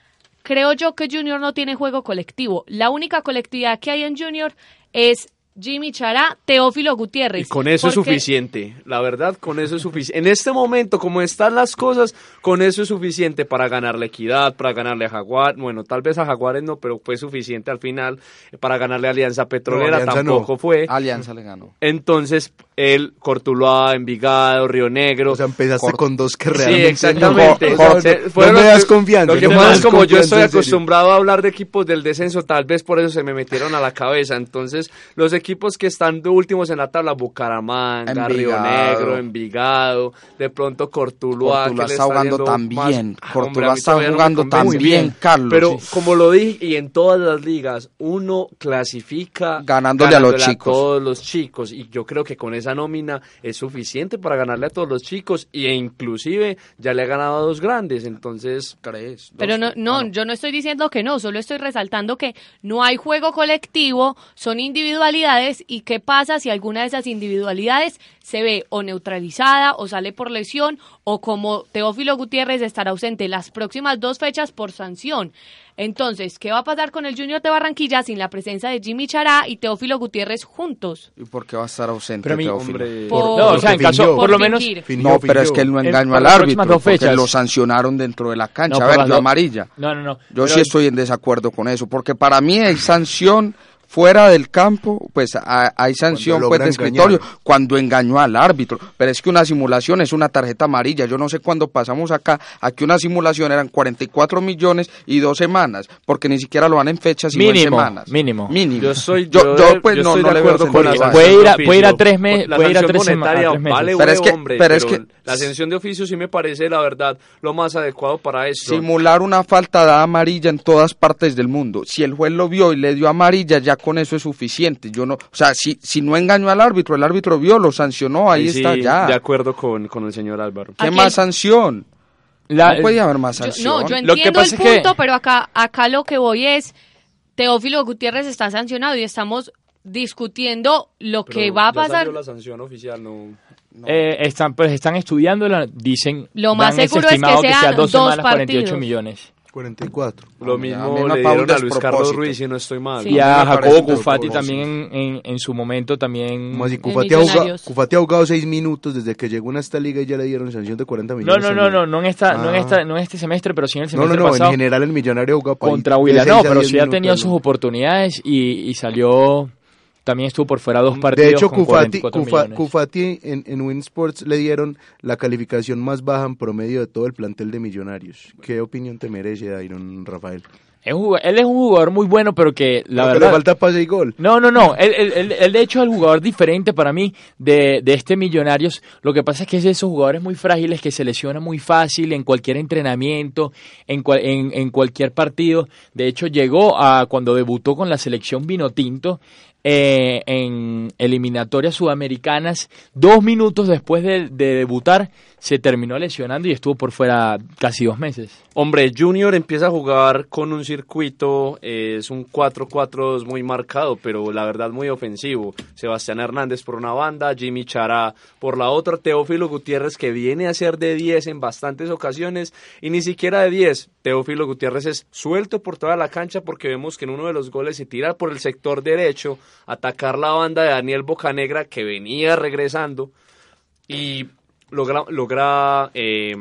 creo yo que Junior no tiene juego colectivo. La única colectividad que hay en Junior es Jimmy Chará, Teófilo Gutiérrez. Y con eso es suficiente, la verdad, con eso es suficiente. En este momento, como están las cosas, con eso es suficiente para ganarle Equidad, para ganarle a Jaguar. Bueno, tal vez a Jaguares no, pero fue suficiente al final para ganarle a Alianza Petrolera, Alianza no. tampoco fue. Alianza le ganó. Entonces, el Cortuluá, Envigado, Río Negro. O sea, empezaste con dos que Sí, realmente... exactamente. No, fueron me das confianza. Lo que no es como yo estoy acostumbrado a hablar de equipos del descenso, tal vez por eso se me metieron a la cabeza. Entonces, los equipos que están de últimos en la tabla, Bucaramanga, Río. Negro, Envigado, de pronto Cortuluá. Cortuluá que está jugando tan más- bien. Cortuluá a está jugando tan bien, Carlos. Pero Sí. como lo dije, y en todas las ligas, uno clasifica Ganándole a los chicos. todos los chicos. Y yo creo que con esa nómina es suficiente para ganarle a todos los chicos. E inclusive ya le ha ganado a dos grandes. Entonces, ¿Crees? Pero no, Dos- no, ah, yo no estoy diciendo que no, solo estoy resaltando que no hay juego colectivo, son individualidades y qué pasa si alguna de esas individualidades se ve o neutralizada o sale por lesión o como Teófilo Gutiérrez estará ausente las próximas dos fechas por sanción. Entonces, ¿qué va a pasar con el Junior de Barranquilla sin la presencia de Jimmy Chará y Teófilo Gutiérrez juntos? ¿Y por qué va a estar ausente, Pero Teófilo? hombre, Por- No, o sea, en Porque caso, fingió. por lo menos... fingir. No, pero es que él no En- engañó al árbitro porque fechas. lo sancionaron dentro de la cancha. No, a ver, dos- amarilla. No, no, no. Yo Pero- sí estoy en desacuerdo con eso, porque para mí hay sanción fuera del campo, pues ha- hay sanción pues de escritorio engañar. cuando engañó al árbitro, pero es que una simulación es una tarjeta amarilla, yo no sé cuándo pasamos acá, aquí una simulación eran 44 millones y dos semanas, porque ni siquiera lo van en fechas sino en semanas. mínimo. Mínimo. Yo soy- yo, yo- yo, pues yo no, estoy no de le veo acuerdo con la a Puede eso. ir a- de puede ir a tres me- La puede ir a tres sema- a monetaria tres meses. vale Pero es que- hombre, pero es pero que- la sanción de oficio sí me parece, la verdad, lo más adecuado para esto. Simular una falta da amarilla en todas partes del mundo. Si el juez lo vio y le dio amarilla, ya con eso es suficiente. Yo no, o sea, si, si no engañó al árbitro, el árbitro vio, lo sancionó, ahí, sí, está ya. De acuerdo con, con el señor Álvaro. ¿Qué Aquí más sanción? La- no puede haber más Yo- sanción. no, yo Lo que entiendo el es que- punto, pero acá, acá lo que voy es, Teófilo Gutiérrez está sancionado y estamos discutiendo lo que va a pasar. la sanción oficial, no... Eh, están, pues están estudiándola, dicen. Lo más seguro es que estimado sean sea dos dos semanas, 48 partidos. millones. 44. Lo mismo le dieron a Luis Carlos. Ruiz, si no estoy mal. Sí. Y a Jacobo Cufati también en, en, en su momento también. Como así, En Cufati ha, jugado. Cufati ha jugado seis minutos desde que llegó a esta liga y ya le dieron sanción de 40 No, millones. no, no, también. no, no en esta, no en Ah. esta, no en este semestre, pero sí en el No, no, semestre no, en pasado general el millonario ha jugado contra Huila. No, pero 10 sí ha tenido sus ¿no? oportunidades y, y salió, también estuvo por fuera dos partidos De hecho, con Cufati, 44 Cufa- millones. Cufati en, en Win Sports le dieron la calificación más baja en promedio de todo el plantel de Millonarios. ¿Qué opinión te merece, Dairon Rafael? Es un él es un jugador muy bueno, pero que la verdad... le falta pase y gol. No, no, no. Él, él- él- él, de hecho es el jugador diferente para mí de, de este Millonarios. Lo que pasa es que es de esos jugadores muy frágiles que se lesiona muy fácil en cualquier entrenamiento, en, cual- en, en cualquier partido. De hecho, llegó a cuando debutó con la selección Vinotinto eh, en eliminatorias sudamericanas. Dos minutos después de, de debutar, se terminó lesionando y estuvo por fuera casi dos meses. Hombre, Junior empieza a jugar con un circuito, eh, es un 4-4-2 muy marcado, pero la verdad muy ofensivo. Sebastián Hernández por una banda, Jimmy Chará por la otra, Teófilo Gutiérrez que viene a ser de 10 en bastantes ocasiones y ni siquiera de 10. Teófilo Gutiérrez es suelto por toda la cancha porque vemos que en uno de los goles se tira por el sector derecho, atacar la banda de Daniel Bocanegra que venía regresando y logra, logra eh,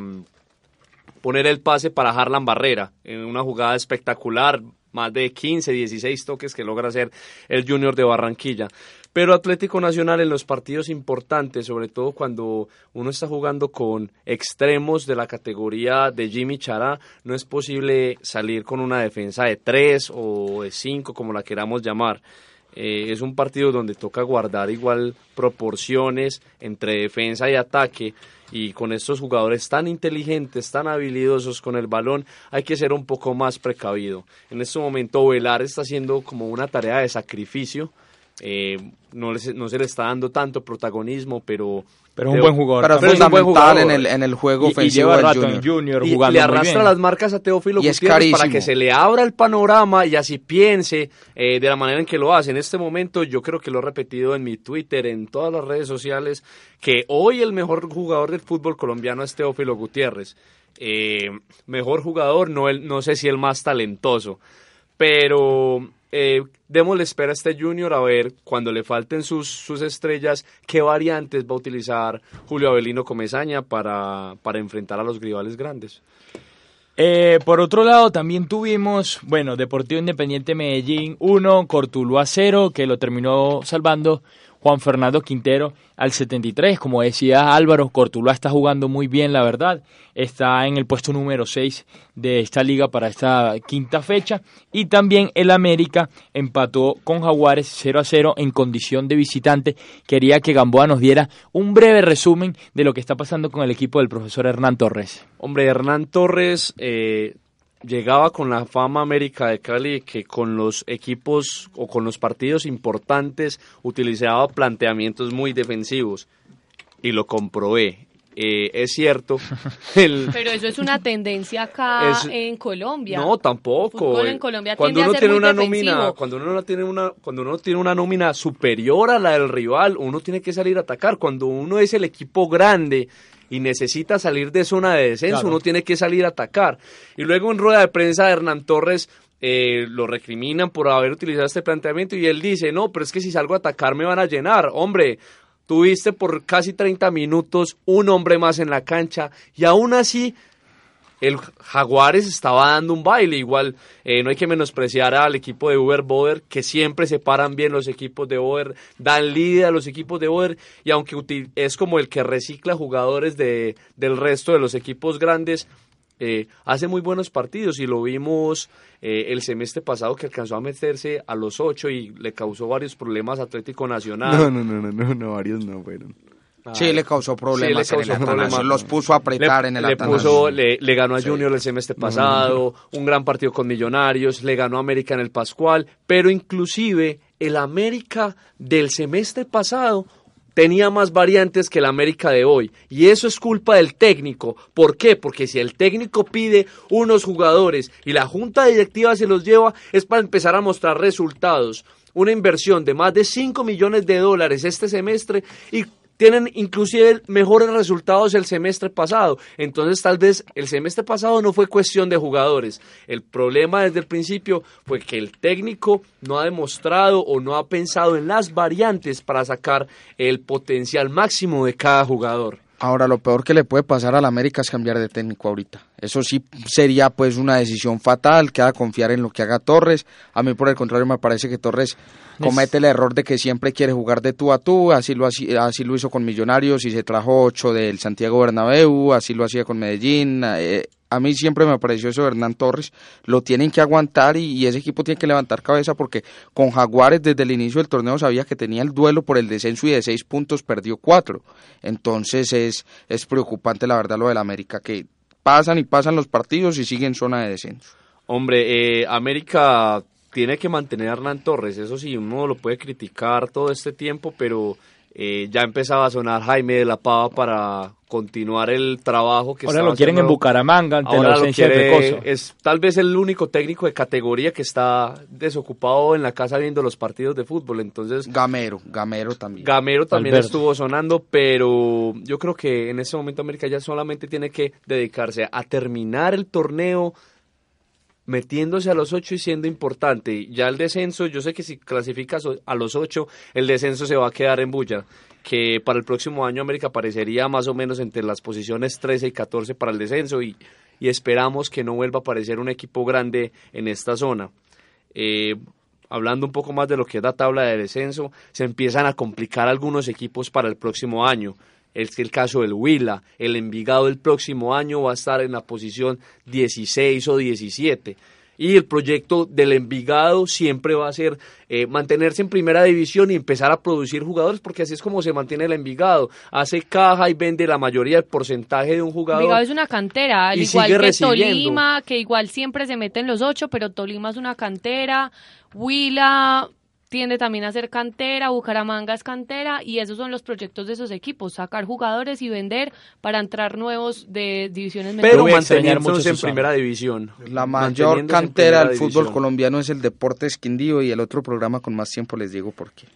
poner el pase para Harlan Barrera en una jugada espectacular, más de 15, 16 toques que logra hacer el Junior de Barranquilla. Pero Atlético Nacional en los partidos importantes, sobre todo cuando uno está jugando con extremos de la categoría de Jimmy Chará, no es posible salir con una defensa de 3 o de 5, como la queramos llamar. Eh, es un partido donde toca guardar igual proporciones entre defensa y ataque y con estos jugadores tan inteligentes, tan habilidosos con el balón, hay que ser un poco más precavido. En este momento Velar está haciendo como una tarea de sacrificio, eh, no, les- no se le está dando tanto protagonismo, pero... Pero es un buen jugador. Pero es buen fundamental en jugador. el, en el juego Y- y, ofensivo lleva del rato Junior. en Junior y le muy arrastra bien. las marcas a Teófilo Y Gutiérrez para que se le abra el panorama y así piense eh, de la manera en que lo hace. En este momento yo creo que lo he repetido en mi Twitter, en todas las redes sociales, que hoy el mejor jugador del fútbol colombiano es Teófilo Gutiérrez. Eh, mejor jugador, no, el, no sé si el más talentoso, pero eh, démosle espera a este Junior a ver cuando le falten sus, sus estrellas, qué variantes va a utilizar Julio Avelino Comesaña para, para enfrentar a los rivales grandes. Eh, por otro lado, también tuvimos, bueno, Deportivo Independiente Medellín 1, Cortuluá 0, que lo terminó salvando Juan Fernando Quintero al 73. Como decía Álvaro, Cortuluá está jugando muy bien, la verdad. Está en el puesto número 6 de esta liga para esta quinta fecha. Y también el América empató con Jaguares 0 a 0 en condición de visitante. Quería que Gamboa nos diera un breve resumen de lo que está pasando con el equipo del profesor Hernán Torres. Hombre, Hernán Torres eh, llegaba con la fama América de Cali que con los equipos o con los partidos importantes utilizaba planteamientos muy defensivos y lo comprobé. Eh, es cierto. Pero eso es una tendencia acá en Colombia. No, tampoco. en Colombia cuando uno tiene una nómina, cuando uno tiene una, cuando uno tiene una nómina superior a la del rival, uno tiene que salir a atacar. Cuando uno es el equipo grande y necesita salir de zona de descenso, uno tiene que salir a atacar. Y luego en rueda de prensa de Hernán Torres eh, lo recriminan por haber utilizado este planteamiento y él dice, no, pero es que si salgo a atacar me van a llenar. Hombre, tuviste por casi 30 minutos un hombre más en la cancha y aún así el Jaguares estaba dando un baile. Igual eh, no hay que menospreciar al equipo de Uber Boder, que siempre se paran bien los equipos de Boder, dan líder a los equipos de Boder, y aunque es como el que recicla jugadores de, del resto de los equipos grandes, eh, hace muy buenos partidos y lo vimos eh, el semestre pasado que alcanzó a meterse a los ocho y le causó varios problemas a Atlético Nacional. No, no, no, no, no, varios no fueron. Sí, le causó problemas. Sí, le causó problemas. Los puso a apretar en el le puso, le, le, ganó a Junior el semestre pasado, un gran partido con Millonarios, le ganó a América en el Pascual, pero inclusive el América del semestre pasado tenía más variantes que el América de hoy. Y eso es culpa del técnico. ¿Por qué? Porque si el técnico pide unos jugadores y la junta directiva se los lleva, es para empezar a mostrar resultados. Una inversión de más de 5 millones de dólares este semestre y tienen inclusive mejores resultados el semestre pasado. Entonces tal vez el semestre pasado no fue cuestión de jugadores. El problema desde el principio fue que el técnico no ha demostrado o no ha pensado en las variantes para sacar el potencial máximo de cada jugador. Ahora, lo peor que le puede pasar a la América es cambiar de técnico ahorita. Eso sí sería pues una decisión fatal, que haga confiar en lo que haga Torres. A mí por el contrario me parece que Torres comete el error de que siempre quiere jugar de tú a tú, así lo, así, así lo hizo con Millonarios y se trajo ocho del Santiago Bernabéu, así lo hacía con Medellín. Eh, a mí siempre me pareció eso Hernán Torres, lo tienen que aguantar y, ese equipo tiene que levantar cabeza porque con Jaguares desde el inicio del torneo sabía que tenía el duelo por el descenso y de seis puntos perdió cuatro. Entonces es, es preocupante la verdad lo del América, que pasan y pasan los partidos y siguen zona de descenso. Hombre, eh, América tiene que mantener a Hernán Torres, eso sí, uno lo puede criticar todo este tiempo, pero eh, ya empezaba a sonar Jaime de la Pava para continuar el trabajo que ahora lo quieren en Bucaramanga ante la ausencia es tal vez el único técnico de categoría que está desocupado en la casa viendo los partidos de fútbol entonces Gamero Gamero también. Gamero también estuvo sonando pero yo creo que en ese momento América ya solamente tiene que dedicarse a terminar el torneo metiéndose a los ocho y siendo importante. Ya el descenso, yo sé que si clasificas a los ocho, el descenso se va a quedar en bulla. Que para el próximo año América aparecería más o menos entre las posiciones 13 y 14 para el descenso y, y esperamos que no vuelva a aparecer un equipo grande en esta zona. Eh, hablando un poco más de lo que es la tabla de descenso, se empiezan a complicar algunos equipos para el próximo año es el caso del Huila. El Envigado el próximo año va a estar en la posición 16 o 17. Y el proyecto del Envigado siempre va a ser eh, mantenerse en primera división y empezar a producir jugadores, porque así es como se mantiene el Envigado. Hace caja y vende la mayoría del porcentaje de un jugador. Envigado es una cantera, al igual que Tolima, que igual siempre se mete en los ocho, pero Tolima es una cantera. Huila tiende también a ser cantera, Bucaramanga es cantera y esos son los proyectos de esos equipos, sacar jugadores y vender para entrar nuevos de divisiones menores. Pero mantenerse en primera división. La mayor cantera del fútbol colombiano es el Deportes Quindío y el otro programa con más tiempo les digo por qué.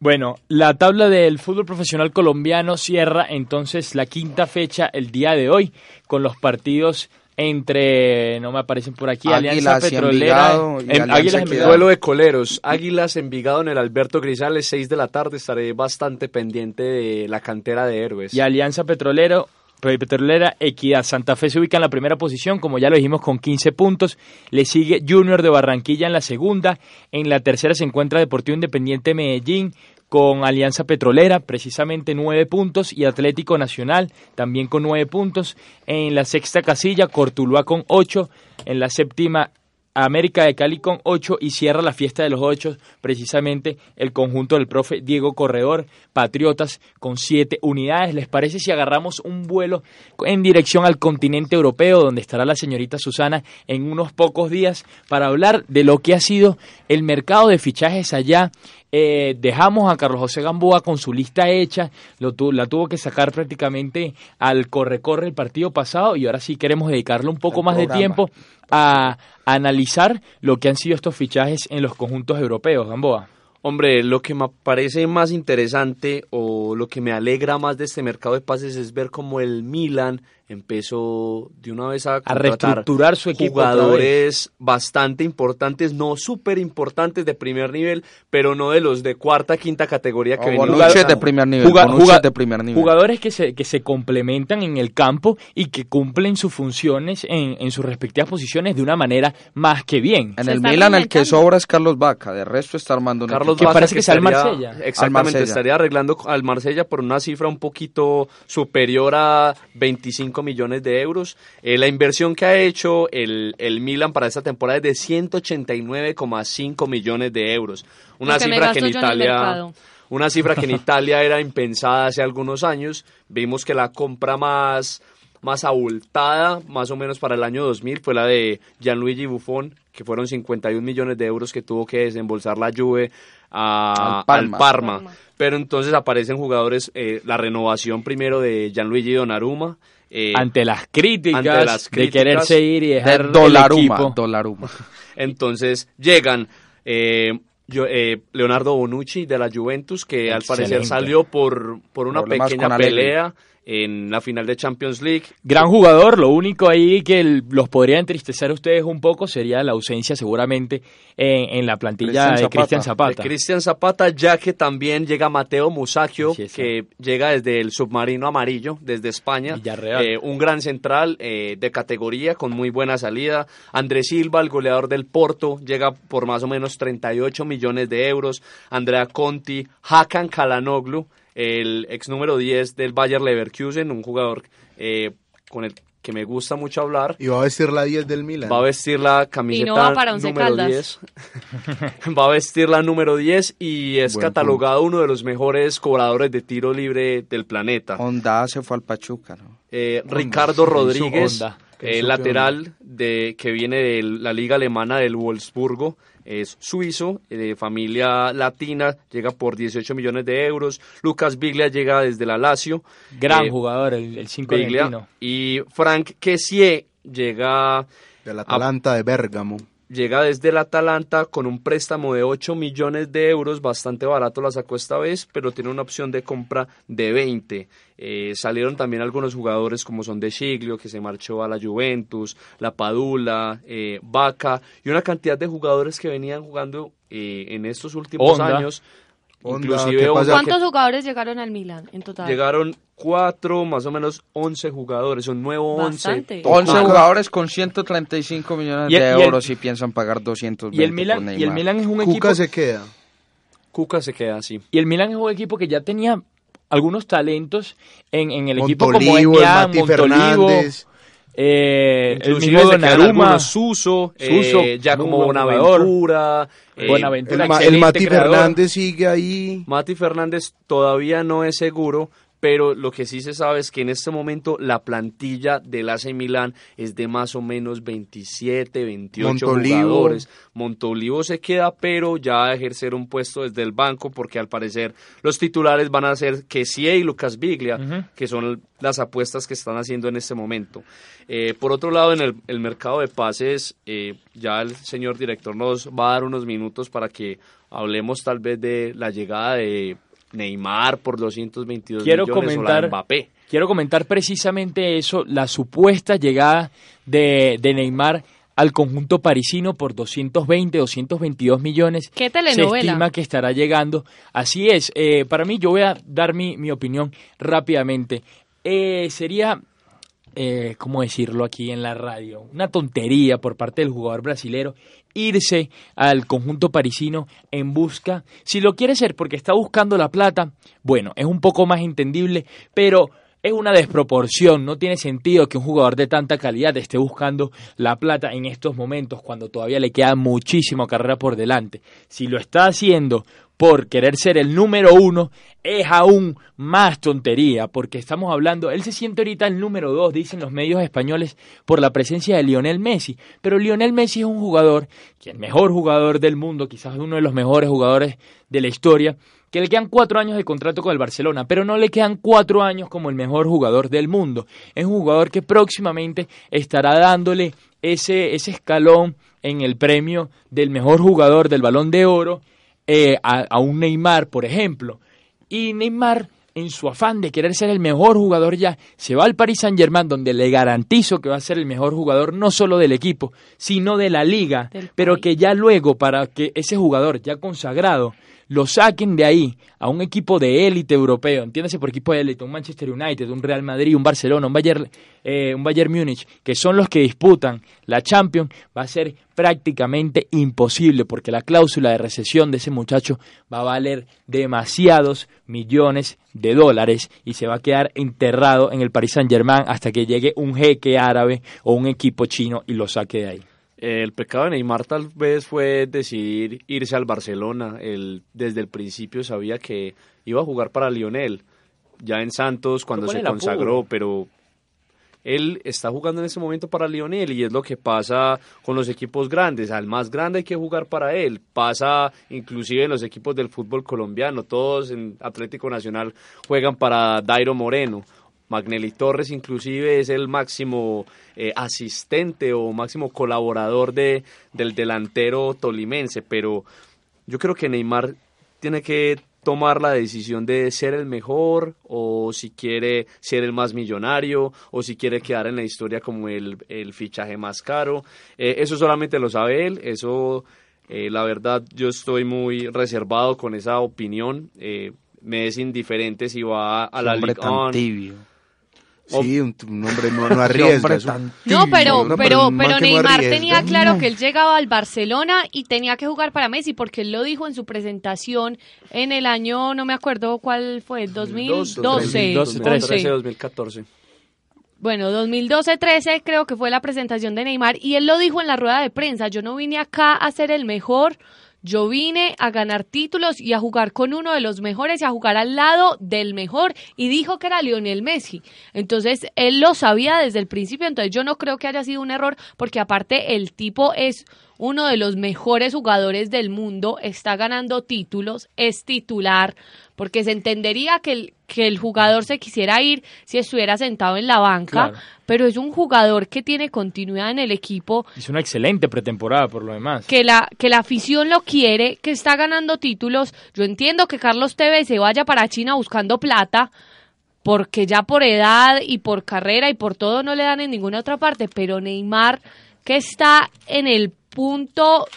Bueno, la tabla del fútbol profesional colombiano cierra entonces la quinta fecha el día de hoy con los partidos entre, no me aparecen por aquí, Alianza Petrolera, en, Águilas Duelo de coleros, Águilas Envigado en el Alberto Grisales, 6 de la tarde, estaré bastante pendiente de la cantera de héroes. Y Alianza Petrolero, Petrolera, Equidad, Santa Fe se ubica en la primera posición, como ya lo dijimos, con 15 puntos. Le sigue Junior de Barranquilla en la segunda. En la tercera se encuentra Deportivo Independiente Medellín con Alianza Petrolera, precisamente nueve puntos, y Atlético Nacional también con nueve puntos. En la sexta casilla, Cortuluá con ocho. En la séptima, América de Cali con 8 y cierra la fiesta de los 8 precisamente el conjunto del profe Diego Corredor, Patriotas con 7 unidades. ¿Les parece si agarramos un vuelo en dirección al continente europeo donde estará la señorita Susana en unos pocos días para hablar de lo que ha sido el mercado de fichajes allá eh, dejamos a Carlos José Gamboa con su lista hecha, lo la tuvo que sacar prácticamente al corre-corre el partido pasado y ahora sí queremos dedicarle un poco más de tiempo a, analizar lo que han sido estos fichajes en los conjuntos europeos, Gamboa. Hombre, lo que me parece más interesante o lo que me alegra más de este mercado de pases es ver cómo el Milan empezó de una vez a, reestructurar su equipo jugadores bastante importantes, no súper importantes de primer nivel, pero no de los de cuarta, quinta categoría que venían de primer nivel, de primer nivel. Jugadores que se, que se complementan en el campo y que cumplen sus funciones en, en sus respectivas posiciones de una manera más que bien. En el Milan el que sobra es Carlos Vaca, de resto está armando Carlos que parece que, está al Marsella. Exactamente, estaría arreglando al Marsella por una cifra un poquito superior a 25 millones de euros. Eh, la inversión que ha hecho el, el Milan para esta temporada es de 189,5 millones de euros. Una cifra que en Italia... una cifra que en Italia era impensada hace algunos años. Vimos que la compra más, más abultada, más o menos para el año 2000, fue la de Gianluigi Buffon, que fueron 51 millones de euros que tuvo que desembolsar la Juve al, Parma. Pero entonces aparecen jugadores, eh, la renovación primero de Gianluigi Donnarumma, eh, ante las críticas de quererse ir y dejar Dolaruma, Entonces llegan eh, eh, Leonardo Bonucci de la Juventus, que al parecer salió por, por una pequeña pelea en la final de Champions League. Gran jugador, lo único ahí que los podría entristecer a ustedes un poco sería la ausencia seguramente en, la plantilla de Cristian Zapata. Cristian Zapata, ya que también llega Mateo Musacchio, que llega desde el submarino amarillo, desde España. Eh, un gran central eh, de categoría con muy buena salida. Andrés Silva, el goleador del Porto, llega por más o menos 38 millones de euros. Andrea Conti, Hakan Kalanoglu, el ex número 10 del Bayer Leverkusen, un jugador eh, con el que me gusta mucho hablar. Y va a vestir la 10 del Milan. Va a vestir la camiseta número 10. va a vestir la número 10 y es catalogado uno de los mejores cobradores de tiro libre del planeta. Honda se fue al Pachuca, ¿no? Eh, Ricardo Rodríguez, eh, lateral de que viene de la liga alemana del Wolfsburgo es suizo, de familia latina, llega por 18 millones de euros. Lucas Biglia llega desde la Lazio. Gran eh, jugador, el 5 Y Frank Kessie llega... Del Atalanta de Bérgamo llega desde el Atalanta con un préstamo de 8 millones de euros, bastante barato la sacó esta vez, pero tiene una opción de compra de 20. Eh, salieron también algunos jugadores como son De Chiglio, que se marchó a la Juventus, La Padula, eh, Vaca, y una cantidad de jugadores que venían jugando eh, en estos últimos años Inclusive ¿Cuántos jugadores llegaron al Milan en total? Llegaron cuatro, más o menos 11 jugadores, un nuevo 11. 11 jugadores con 135 millones de euros y, piensan pagar 220 y el Milan, Y el Milan es un equipo... Cuca se queda. Cuca se queda, sí. Y el Milan es un equipo que ya tenía algunos talentos en, en el equipo como Etienne, Montolivo, eh, el mismo Donnarumma, Suso, Suso eh, ya como Bonaventura, eh, Buenaventura el, el Mati Fernández sigue ahí. Mati Fernández todavía no es seguro, pero lo que sí se sabe es que en este momento la plantilla del AC Milán es de más o menos 27, 28 jugadores. Montolivo se queda, pero ya va a ejercer un puesto desde el banco porque al parecer los titulares van a ser Kessie y Lucas Biglia, que son las apuestas que están haciendo en este momento. Eh, por otro lado, en el, mercado de pases, eh, ya el señor director nos va a dar unos minutos para que hablemos tal vez de la llegada de Neymar por 222 quiero millones comentar, o Mbappé. Quiero comentar precisamente eso, la supuesta llegada de, de Neymar al conjunto parisino por 220, 222 millones. ¿Qué telenovela? Se estima que estará llegando. Así es. Eh, para mí, yo voy a dar mi, mi opinión rápidamente. Eh, sería eh, ¿cómo decirlo aquí en la radio? Una tontería por parte del jugador brasilero irse al conjunto parisino en busca, si lo quiere ser porque está buscando la plata, bueno, es un poco más entendible, pero es una desproporción, no tiene sentido que un jugador de tanta calidad esté buscando la plata en estos momentos cuando todavía le queda muchísima carrera por delante. Si lo está haciendo por querer ser el número uno, es aún más tontería, porque estamos hablando, él se siente ahorita el número dos, dicen los medios españoles, por la presencia de Lionel Messi, pero Lionel Messi es un jugador, que el mejor jugador del mundo, quizás uno de los mejores jugadores de la historia, que le quedan cuatro años de contrato con el Barcelona, pero no le quedan cuatro años como el mejor jugador del mundo. Es un jugador que próximamente estará dándole ese, ese escalón en el premio del mejor jugador del balón de oro eh, a, un Neymar, por ejemplo. Y Neymar, en su afán de querer ser el mejor jugador ya, se va al Paris Saint Germain, donde le garantizo que va a ser el mejor jugador no solo del equipo, sino de la liga, pero que ya luego, para que ese jugador ya consagrado lo saquen de ahí a un equipo de élite europeo, entiéndase por equipo de élite, un Manchester United, un Real Madrid, un Barcelona, un Bayern, eh, un Bayern Múnich, que son los que disputan la Champions, va a ser prácticamente imposible porque la cláusula de recesión de ese muchacho va a valer demasiados millones de dólares y se va a quedar enterrado en el Paris Saint Germain hasta que llegue un jeque árabe o un equipo chino y lo saque de ahí. El pecado de Neymar tal vez fue decidir irse al Barcelona. Él desde el principio sabía que iba a jugar para Lionel. Ya en Santos cuando se consagró, pero él está jugando en ese momento para Lionel y es lo que pasa con los equipos grandes. Al más grande hay que jugar para él. Pasa inclusive en los equipos del fútbol colombiano. Todos en Atlético Nacional juegan para Dairo Moreno Magnelli Torres inclusive es el máximo eh, asistente o máximo colaborador de, del delantero tolimense, pero yo creo que Neymar tiene que tomar la decisión de ser el mejor o si quiere ser el más millonario o si quiere quedar en la historia como el, el fichaje más caro. Eh, eso solamente lo sabe él, eso eh, la verdad yo estoy muy reservado con esa opinión. me es indiferente si va a la Liga Sí, un, hombre no, no arriesga. no, pero, pero, pero Neymar tenía claro que él llegaba al Barcelona y tenía que jugar para Messi, porque él lo dijo en su presentación en el año, no me acuerdo cuál fue, 2012. 2013, 2014. Bueno, 2012-13 creo que fue la presentación de Neymar y él lo dijo en la rueda de prensa, yo no vine acá a ser el mejor, yo vine a ganar títulos y a jugar con uno de los mejores y a jugar al lado del mejor. Y dijo que era Lionel Messi. Entonces, él lo sabía desde el principio, entonces yo no creo que haya sido un error porque aparte el tipo es uno de los mejores jugadores del mundo, está ganando títulos, es titular, porque se entendería que el, que el jugador se quisiera ir si estuviera sentado en la banca, pero es un jugador que tiene continuidad en el equipo. Es una excelente pretemporada por lo demás. Que la, que la afición lo quiere, que está ganando títulos. Yo entiendo que Carlos Tevez se vaya para China buscando plata, porque ya por edad y por carrera y por todo no le dan en ninguna otra parte, pero Neymar que está en el punto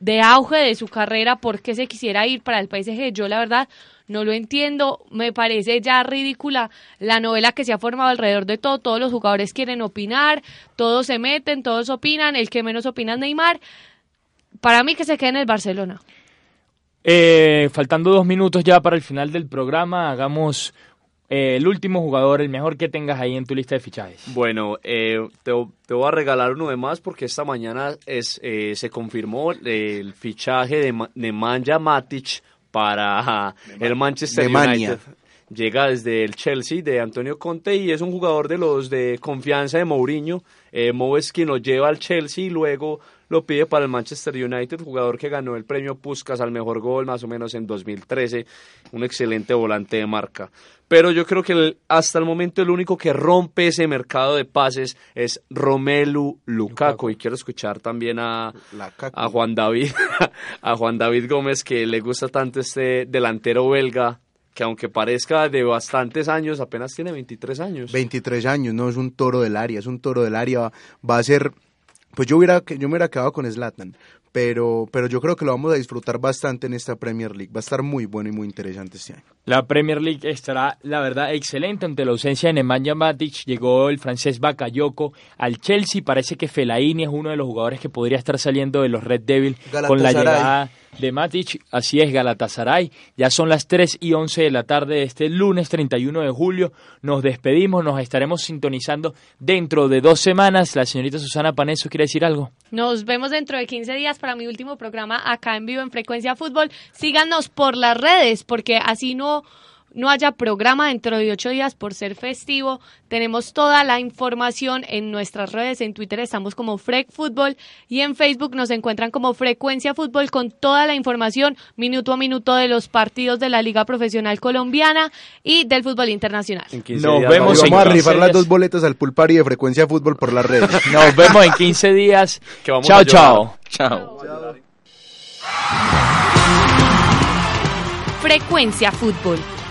de auge de su carrera, ¿por qué se quisiera ir para el PSG? Yo la verdad no lo entiendo, me parece ya ridícula la novela que se ha formado alrededor de todo, todos los jugadores quieren opinar, todos se meten, todos opinan, el que menos opina es Neymar, para mí que se quede en el Barcelona. Eh, faltando dos minutos ya para el final del programa, hagamos eh, el último jugador, el mejor que tengas ahí en tu lista de fichajes. Bueno, eh, te, voy a regalar uno de más porque esta mañana es, eh, se confirmó el fichaje de Nemanja Matic para el Manchester United. Llega desde el Chelsea de Antonio Conte y es un jugador de los de confianza de Mourinho. Eh, es quien lo lleva al Chelsea y luego lo pide para el Manchester United, jugador que ganó el premio Puskas al mejor gol más o menos en 2013, un excelente volante de marca. Pero yo creo que hasta el momento el único que rompe ese mercado de pases es Romelu Lukaku. Y quiero escuchar también a, a Juan David, a Juan David Gómez que le gusta tanto este delantero belga que aunque parezca de bastantes años, apenas tiene 23 años. 23 años, no es un toro del área, es un toro del área, va a ser pues yo hubiera yo me hubiera quedado con Zlatan, pero, pero yo creo que lo vamos a disfrutar bastante en esta Premier League. Va a estar muy bueno y muy interesante este año. La Premier League estará, la verdad, excelente ante la ausencia de Nemanja Matic. Llegó el francés Bakayoko al Chelsea. Parece que Fellaini es uno de los jugadores que podría estar saliendo de los Red Devil con la llegada de Matic. Así es, Galatasaray. Ya son las 3 y 11 de la tarde de este lunes 31 de julio. Nos despedimos, nos estaremos sintonizando dentro de dos semanas. La señorita Susana Paneso quiere decir algo. Nos vemos dentro de 15 días para mi último programa acá en vivo en Frecuencia Fútbol. Síganos por las redes porque así no no haya programa dentro de ocho días por ser festivo. Tenemos toda la información en nuestras redes. En Twitter estamos como Frec Fútbol y en Facebook nos encuentran como Frecuencia Fútbol con toda la información minuto a minuto de los partidos de la Liga Profesional Colombiana y del fútbol internacional. Nos vemos. Vamos a rifar las dos boletas al pool party de Frecuencia Fútbol por las redes. Nos vemos en 15 días. chao, chao. Chao. Frecuencia Fútbol